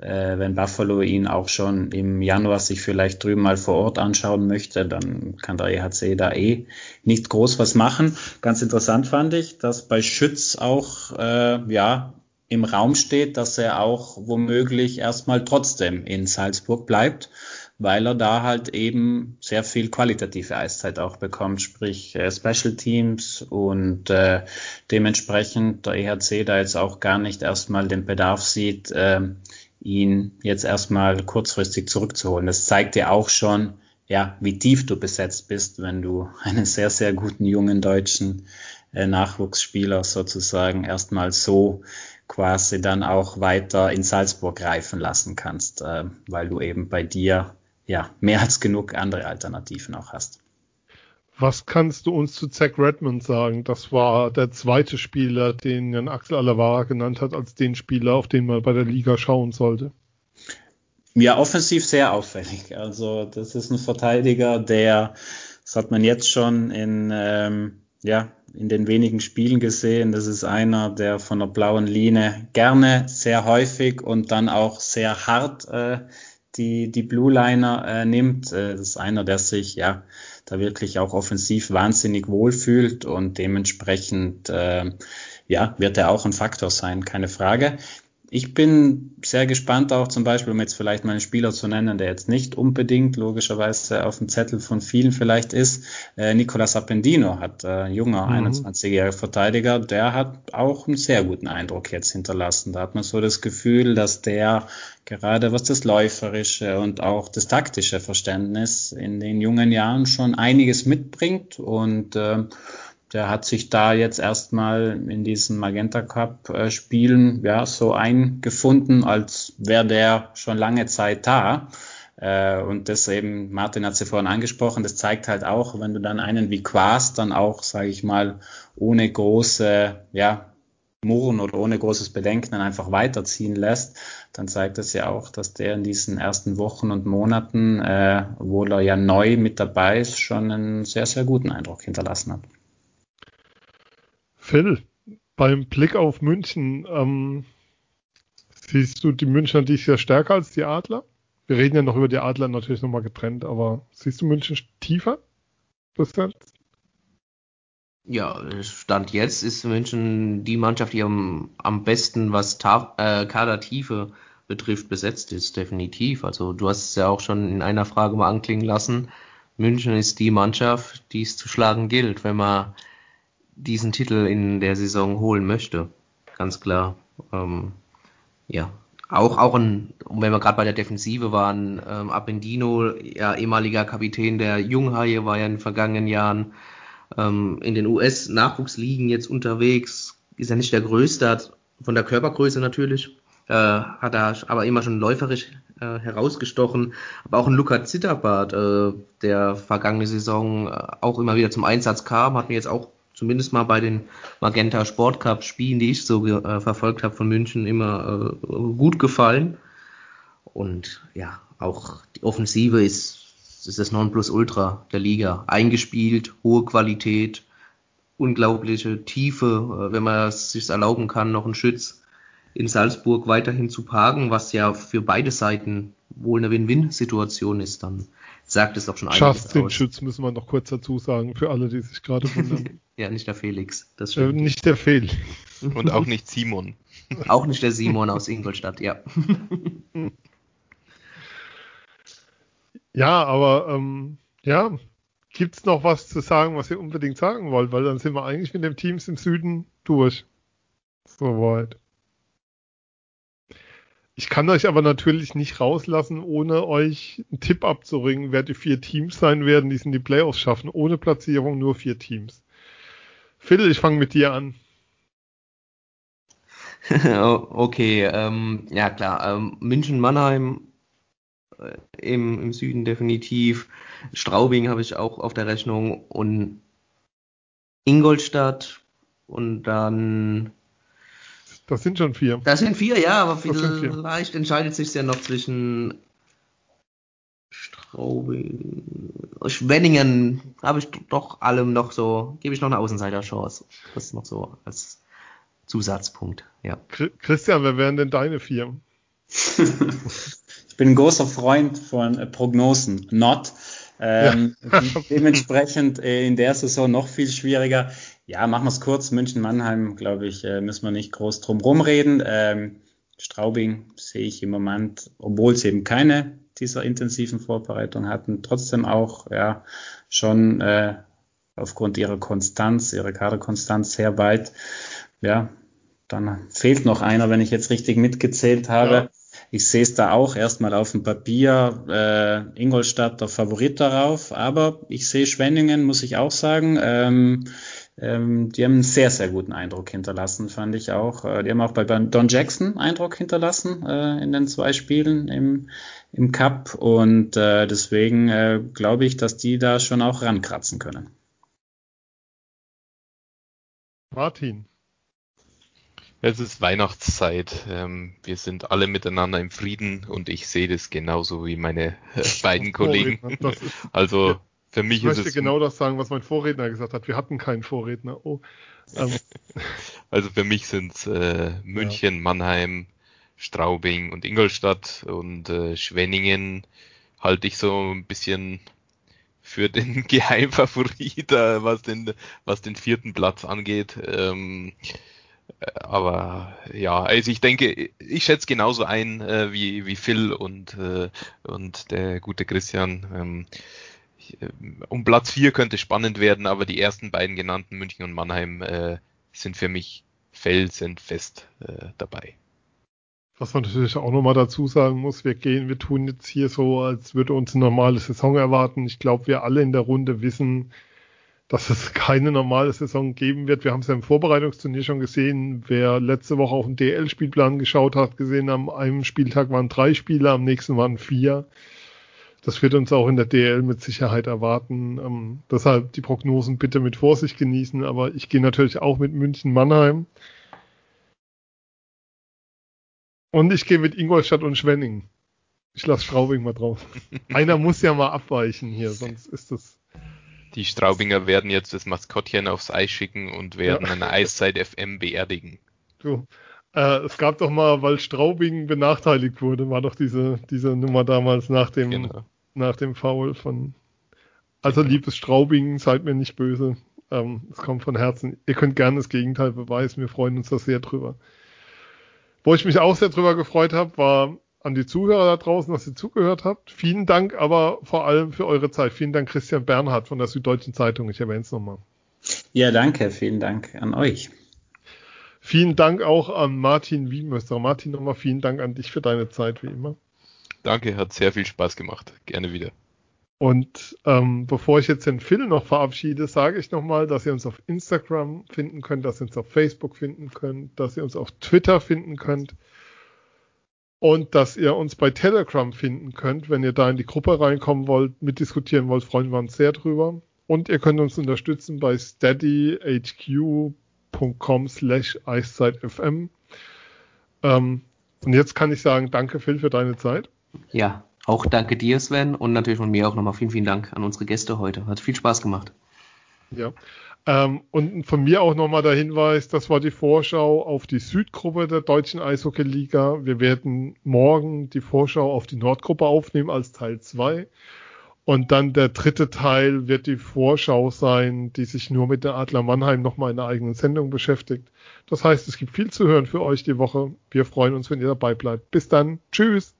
äh, wenn Buffalo ihn auch schon im Januar sich vielleicht drüben mal vor Ort anschauen möchte, dann kann der EHC da eh nicht groß was machen. Ganz interessant fand ich, dass bei Schütz auch äh, ja im Raum steht, dass er auch womöglich erstmal trotzdem in Salzburg bleibt, weil er da halt eben sehr viel qualitative Eiszeit auch bekommt, sprich äh, Special Teams und äh, dementsprechend der EHC da jetzt auch gar nicht erstmal den Bedarf sieht, äh, ihn jetzt erstmal kurzfristig zurückzuholen. Das zeigt ja auch schon, ja, wie tief du besetzt bist, wenn du einen sehr, sehr guten jungen deutschen äh, Nachwuchsspieler sozusagen erstmal so quasi dann auch weiter in Salzburg reifen lassen kannst, äh, weil du eben bei dir ja mehr als genug andere Alternativen auch hast. Was kannst du uns zu Zach Redmond sagen? Das war der zweite Spieler, den Jan Axel Alavara genannt hat, als den Spieler, auf den man bei der Liga schauen sollte. Ja, offensiv sehr auffällig. Also das ist ein Verteidiger, der, das hat man jetzt schon in, ähm, ja, in den wenigen Spielen gesehen. Das ist einer, der von der blauen Linie gerne, sehr häufig und dann auch sehr hart äh, die, die Blue Liner äh, nimmt. Äh, das ist einer, der sich ja da wirklich auch offensiv wahnsinnig wohlfühlt und dementsprechend äh, ja, wird er auch ein Faktor sein, keine Frage. Ich bin sehr gespannt auch zum Beispiel, um jetzt vielleicht mal einen Spieler zu nennen, der jetzt nicht unbedingt logischerweise auf dem Zettel von vielen vielleicht ist. Äh, Nicolas Appendino hat äh, ein junger mhm. 21-jähriger Verteidiger, der hat auch einen sehr guten Eindruck jetzt hinterlassen. Da hat man so das Gefühl, dass der gerade was das läuferische und auch das taktische Verständnis in den jungen Jahren schon einiges mitbringt und äh, der hat sich da jetzt erstmal in diesen Magenta Cup äh, Spielen ja so eingefunden, als wäre der schon lange Zeit da. Äh, und das eben, Martin hat ja vorhin angesprochen, das zeigt halt auch, wenn du dann einen wie Quas dann auch, sage ich mal, ohne große, ja, Murren oder ohne großes Bedenken dann einfach weiterziehen lässt, dann zeigt das ja auch, dass der in diesen ersten Wochen und Monaten, äh, obwohl er ja neu mit dabei ist, schon einen sehr, sehr guten Eindruck hinterlassen hat. Phil, beim Blick auf München, ähm, siehst du die Münchner dich sehr stärker als die Adler? Wir reden ja noch über die Adler natürlich nochmal getrennt, aber siehst du München tiefer? Jetzt? Ja, Stand jetzt ist München die Mannschaft, die am, am besten, was Ta äh, Kadertiefe betrifft, besetzt ist, definitiv. Also du hast es ja auch schon in einer Frage mal anklingen lassen. München ist die Mannschaft, die es zu schlagen gilt, wenn man diesen Titel in der Saison holen möchte. Ganz klar. Ähm, ja. Auch, auch ein, wenn wir gerade bei der Defensive waren, ähm, Appendino, ja, ehemaliger Kapitän der Junghaie, war ja in den vergangenen Jahren ähm, in den US-Nachwuchsligen jetzt unterwegs, ist ja nicht der Größte, hat von der Körpergröße natürlich, äh, hat er aber immer schon läuferisch äh, herausgestochen. Aber auch ein Luca Zitterbart, äh, der vergangene Saison äh, auch immer wieder zum Einsatz kam, hat mir jetzt auch zumindest mal bei den Magenta Sport Cup Spielen, die ich so äh, verfolgt habe von München, immer äh, gut gefallen. Und ja, auch die Offensive ist, ist das Nonplusultra der Liga. Eingespielt, hohe Qualität, unglaubliche Tiefe, äh, wenn man es sich erlauben kann, noch einen Schütz in Salzburg weiterhin zu parken, was ja für beide Seiten wohl eine Win-Win-Situation ist, dann sagt es doch schon einiges Justin aus. Schütz müssen wir noch kurz dazu sagen, für alle, die sich gerade wundern. ja, nicht der Felix. Das äh, nicht der Felix. Und auch nicht Simon. auch nicht der Simon aus Ingolstadt, ja. ja, aber ähm, ja, gibt es noch was zu sagen, was ihr unbedingt sagen wollt? Weil dann sind wir eigentlich mit den Teams im Süden durch. Soweit. Ich kann euch aber natürlich nicht rauslassen, ohne euch einen Tipp abzuringen, wer die vier Teams sein werden, die es in die Playoffs schaffen. Ohne Platzierung nur vier Teams. Phil, ich fange mit dir an. okay, ähm, ja klar. Ähm, München, Mannheim im, im Süden definitiv. Straubing habe ich auch auf der Rechnung und Ingolstadt und dann. Das sind schon vier. Das sind vier, ja, aber vielleicht entscheidet sich ja noch zwischen Straubing, Schwenningen habe ich doch allem noch so, gebe ich noch eine Außenseiter-Chance. Das ist noch so als Zusatzpunkt, ja. Christian, wer wären denn deine vier? ich bin ein großer Freund von äh, Prognosen. Not. Ähm, ja. dementsprechend äh, in der Saison noch viel schwieriger. Ja, machen wir es kurz. München-Mannheim, glaube ich, äh, müssen wir nicht groß drum rumreden. Ähm, Straubing sehe ich im Moment, obwohl es eben keine dieser intensiven Vorbereitung hatten, trotzdem auch ja schon äh, aufgrund ihrer Konstanz, ihrer Kaderkonstanz sehr weit. Ja, dann fehlt noch einer, wenn ich jetzt richtig mitgezählt habe. Ja. Ich sehe es da auch erstmal auf dem Papier, äh, Ingolstadt der Favorit darauf, aber ich sehe Schwenningen, muss ich auch sagen. Ähm, ähm, die haben einen sehr, sehr guten Eindruck hinterlassen, fand ich auch. Äh, die haben auch bei Don Jackson Eindruck hinterlassen äh, in den zwei Spielen im, im Cup und äh, deswegen äh, glaube ich, dass die da schon auch rankratzen können. Martin. Es ist Weihnachtszeit. Ähm, wir sind alle miteinander im Frieden und ich sehe das genauso wie meine äh, beiden Kollegen. also für mich ich ist möchte genau das sagen, was mein Vorredner gesagt hat. Wir hatten keinen Vorredner. Oh, ähm. also für mich sind es äh, München, ja. Mannheim, Straubing und Ingolstadt und äh, Schwenningen halte ich so ein bisschen für den Geheimfavorit, äh, was den was den vierten Platz angeht. Ähm, aber ja, also ich denke, ich schätze genauso ein äh, wie, wie Phil und, äh, und der gute Christian. Ähm, äh, um Platz 4 könnte spannend werden, aber die ersten beiden genannten, München und Mannheim, äh, sind für mich felsenfest äh, dabei. Was man natürlich auch nochmal dazu sagen muss, wir gehen, wir tun jetzt hier so, als würde uns eine normale Saison erwarten. Ich glaube, wir alle in der Runde wissen, dass es keine normale Saison geben wird. Wir haben es ja im Vorbereitungsturnier schon gesehen. Wer letzte Woche auf den DL-Spielplan geschaut hat, gesehen, am einem Spieltag waren drei Spieler, am nächsten waren vier. Das wird uns auch in der DL mit Sicherheit erwarten. Ähm, deshalb die Prognosen bitte mit Vorsicht genießen. Aber ich gehe natürlich auch mit München-Mannheim. Und ich gehe mit Ingolstadt und Schwenning. Ich lasse Straubing mal drauf. Einer muss ja mal abweichen hier, sonst ist das die Straubinger werden jetzt das Maskottchen aufs Eis schicken und werden ja. eine Eiszeit FM beerdigen. Du, äh, es gab doch mal, weil Straubing benachteiligt wurde, war doch diese, diese Nummer damals nach dem, genau. nach dem Foul von. Also liebes Straubing, seid mir nicht böse. Ähm, es kommt von Herzen. Ihr könnt gerne das Gegenteil beweisen. Wir freuen uns da sehr drüber. Wo ich mich auch sehr drüber gefreut habe, war an die Zuhörer da draußen, dass ihr zugehört habt. Vielen Dank aber vor allem für eure Zeit. Vielen Dank, Christian Bernhard von der Süddeutschen Zeitung. Ich erwähne es nochmal. Ja, danke. Vielen Dank an euch. Vielen Dank auch an Martin Wiemöster. Martin, nochmal vielen Dank an dich für deine Zeit, wie immer. Danke, hat sehr viel Spaß gemacht. Gerne wieder. Und ähm, bevor ich jetzt den Phil noch verabschiede, sage ich nochmal, dass ihr uns auf Instagram finden könnt, dass ihr uns auf Facebook finden könnt, dass ihr uns auf Twitter finden könnt und dass ihr uns bei Telegram finden könnt. Wenn ihr da in die Gruppe reinkommen wollt, mitdiskutieren wollt, freuen wir uns sehr drüber. Und ihr könnt uns unterstützen bei steadyhq.com slash eiszeitfm. Ähm, und jetzt kann ich sagen, danke Phil für deine Zeit. Ja, auch danke dir Sven und natürlich von mir auch nochmal vielen, vielen Dank an unsere Gäste heute. Hat viel Spaß gemacht. Ja. Ähm, und von mir auch nochmal der Hinweis, das war die Vorschau auf die Südgruppe der deutschen Eishockey-Liga. Wir werden morgen die Vorschau auf die Nordgruppe aufnehmen als Teil 2. Und dann der dritte Teil wird die Vorschau sein, die sich nur mit der Adler Mannheim nochmal in einer eigenen Sendung beschäftigt. Das heißt, es gibt viel zu hören für euch die Woche. Wir freuen uns, wenn ihr dabei bleibt. Bis dann. Tschüss.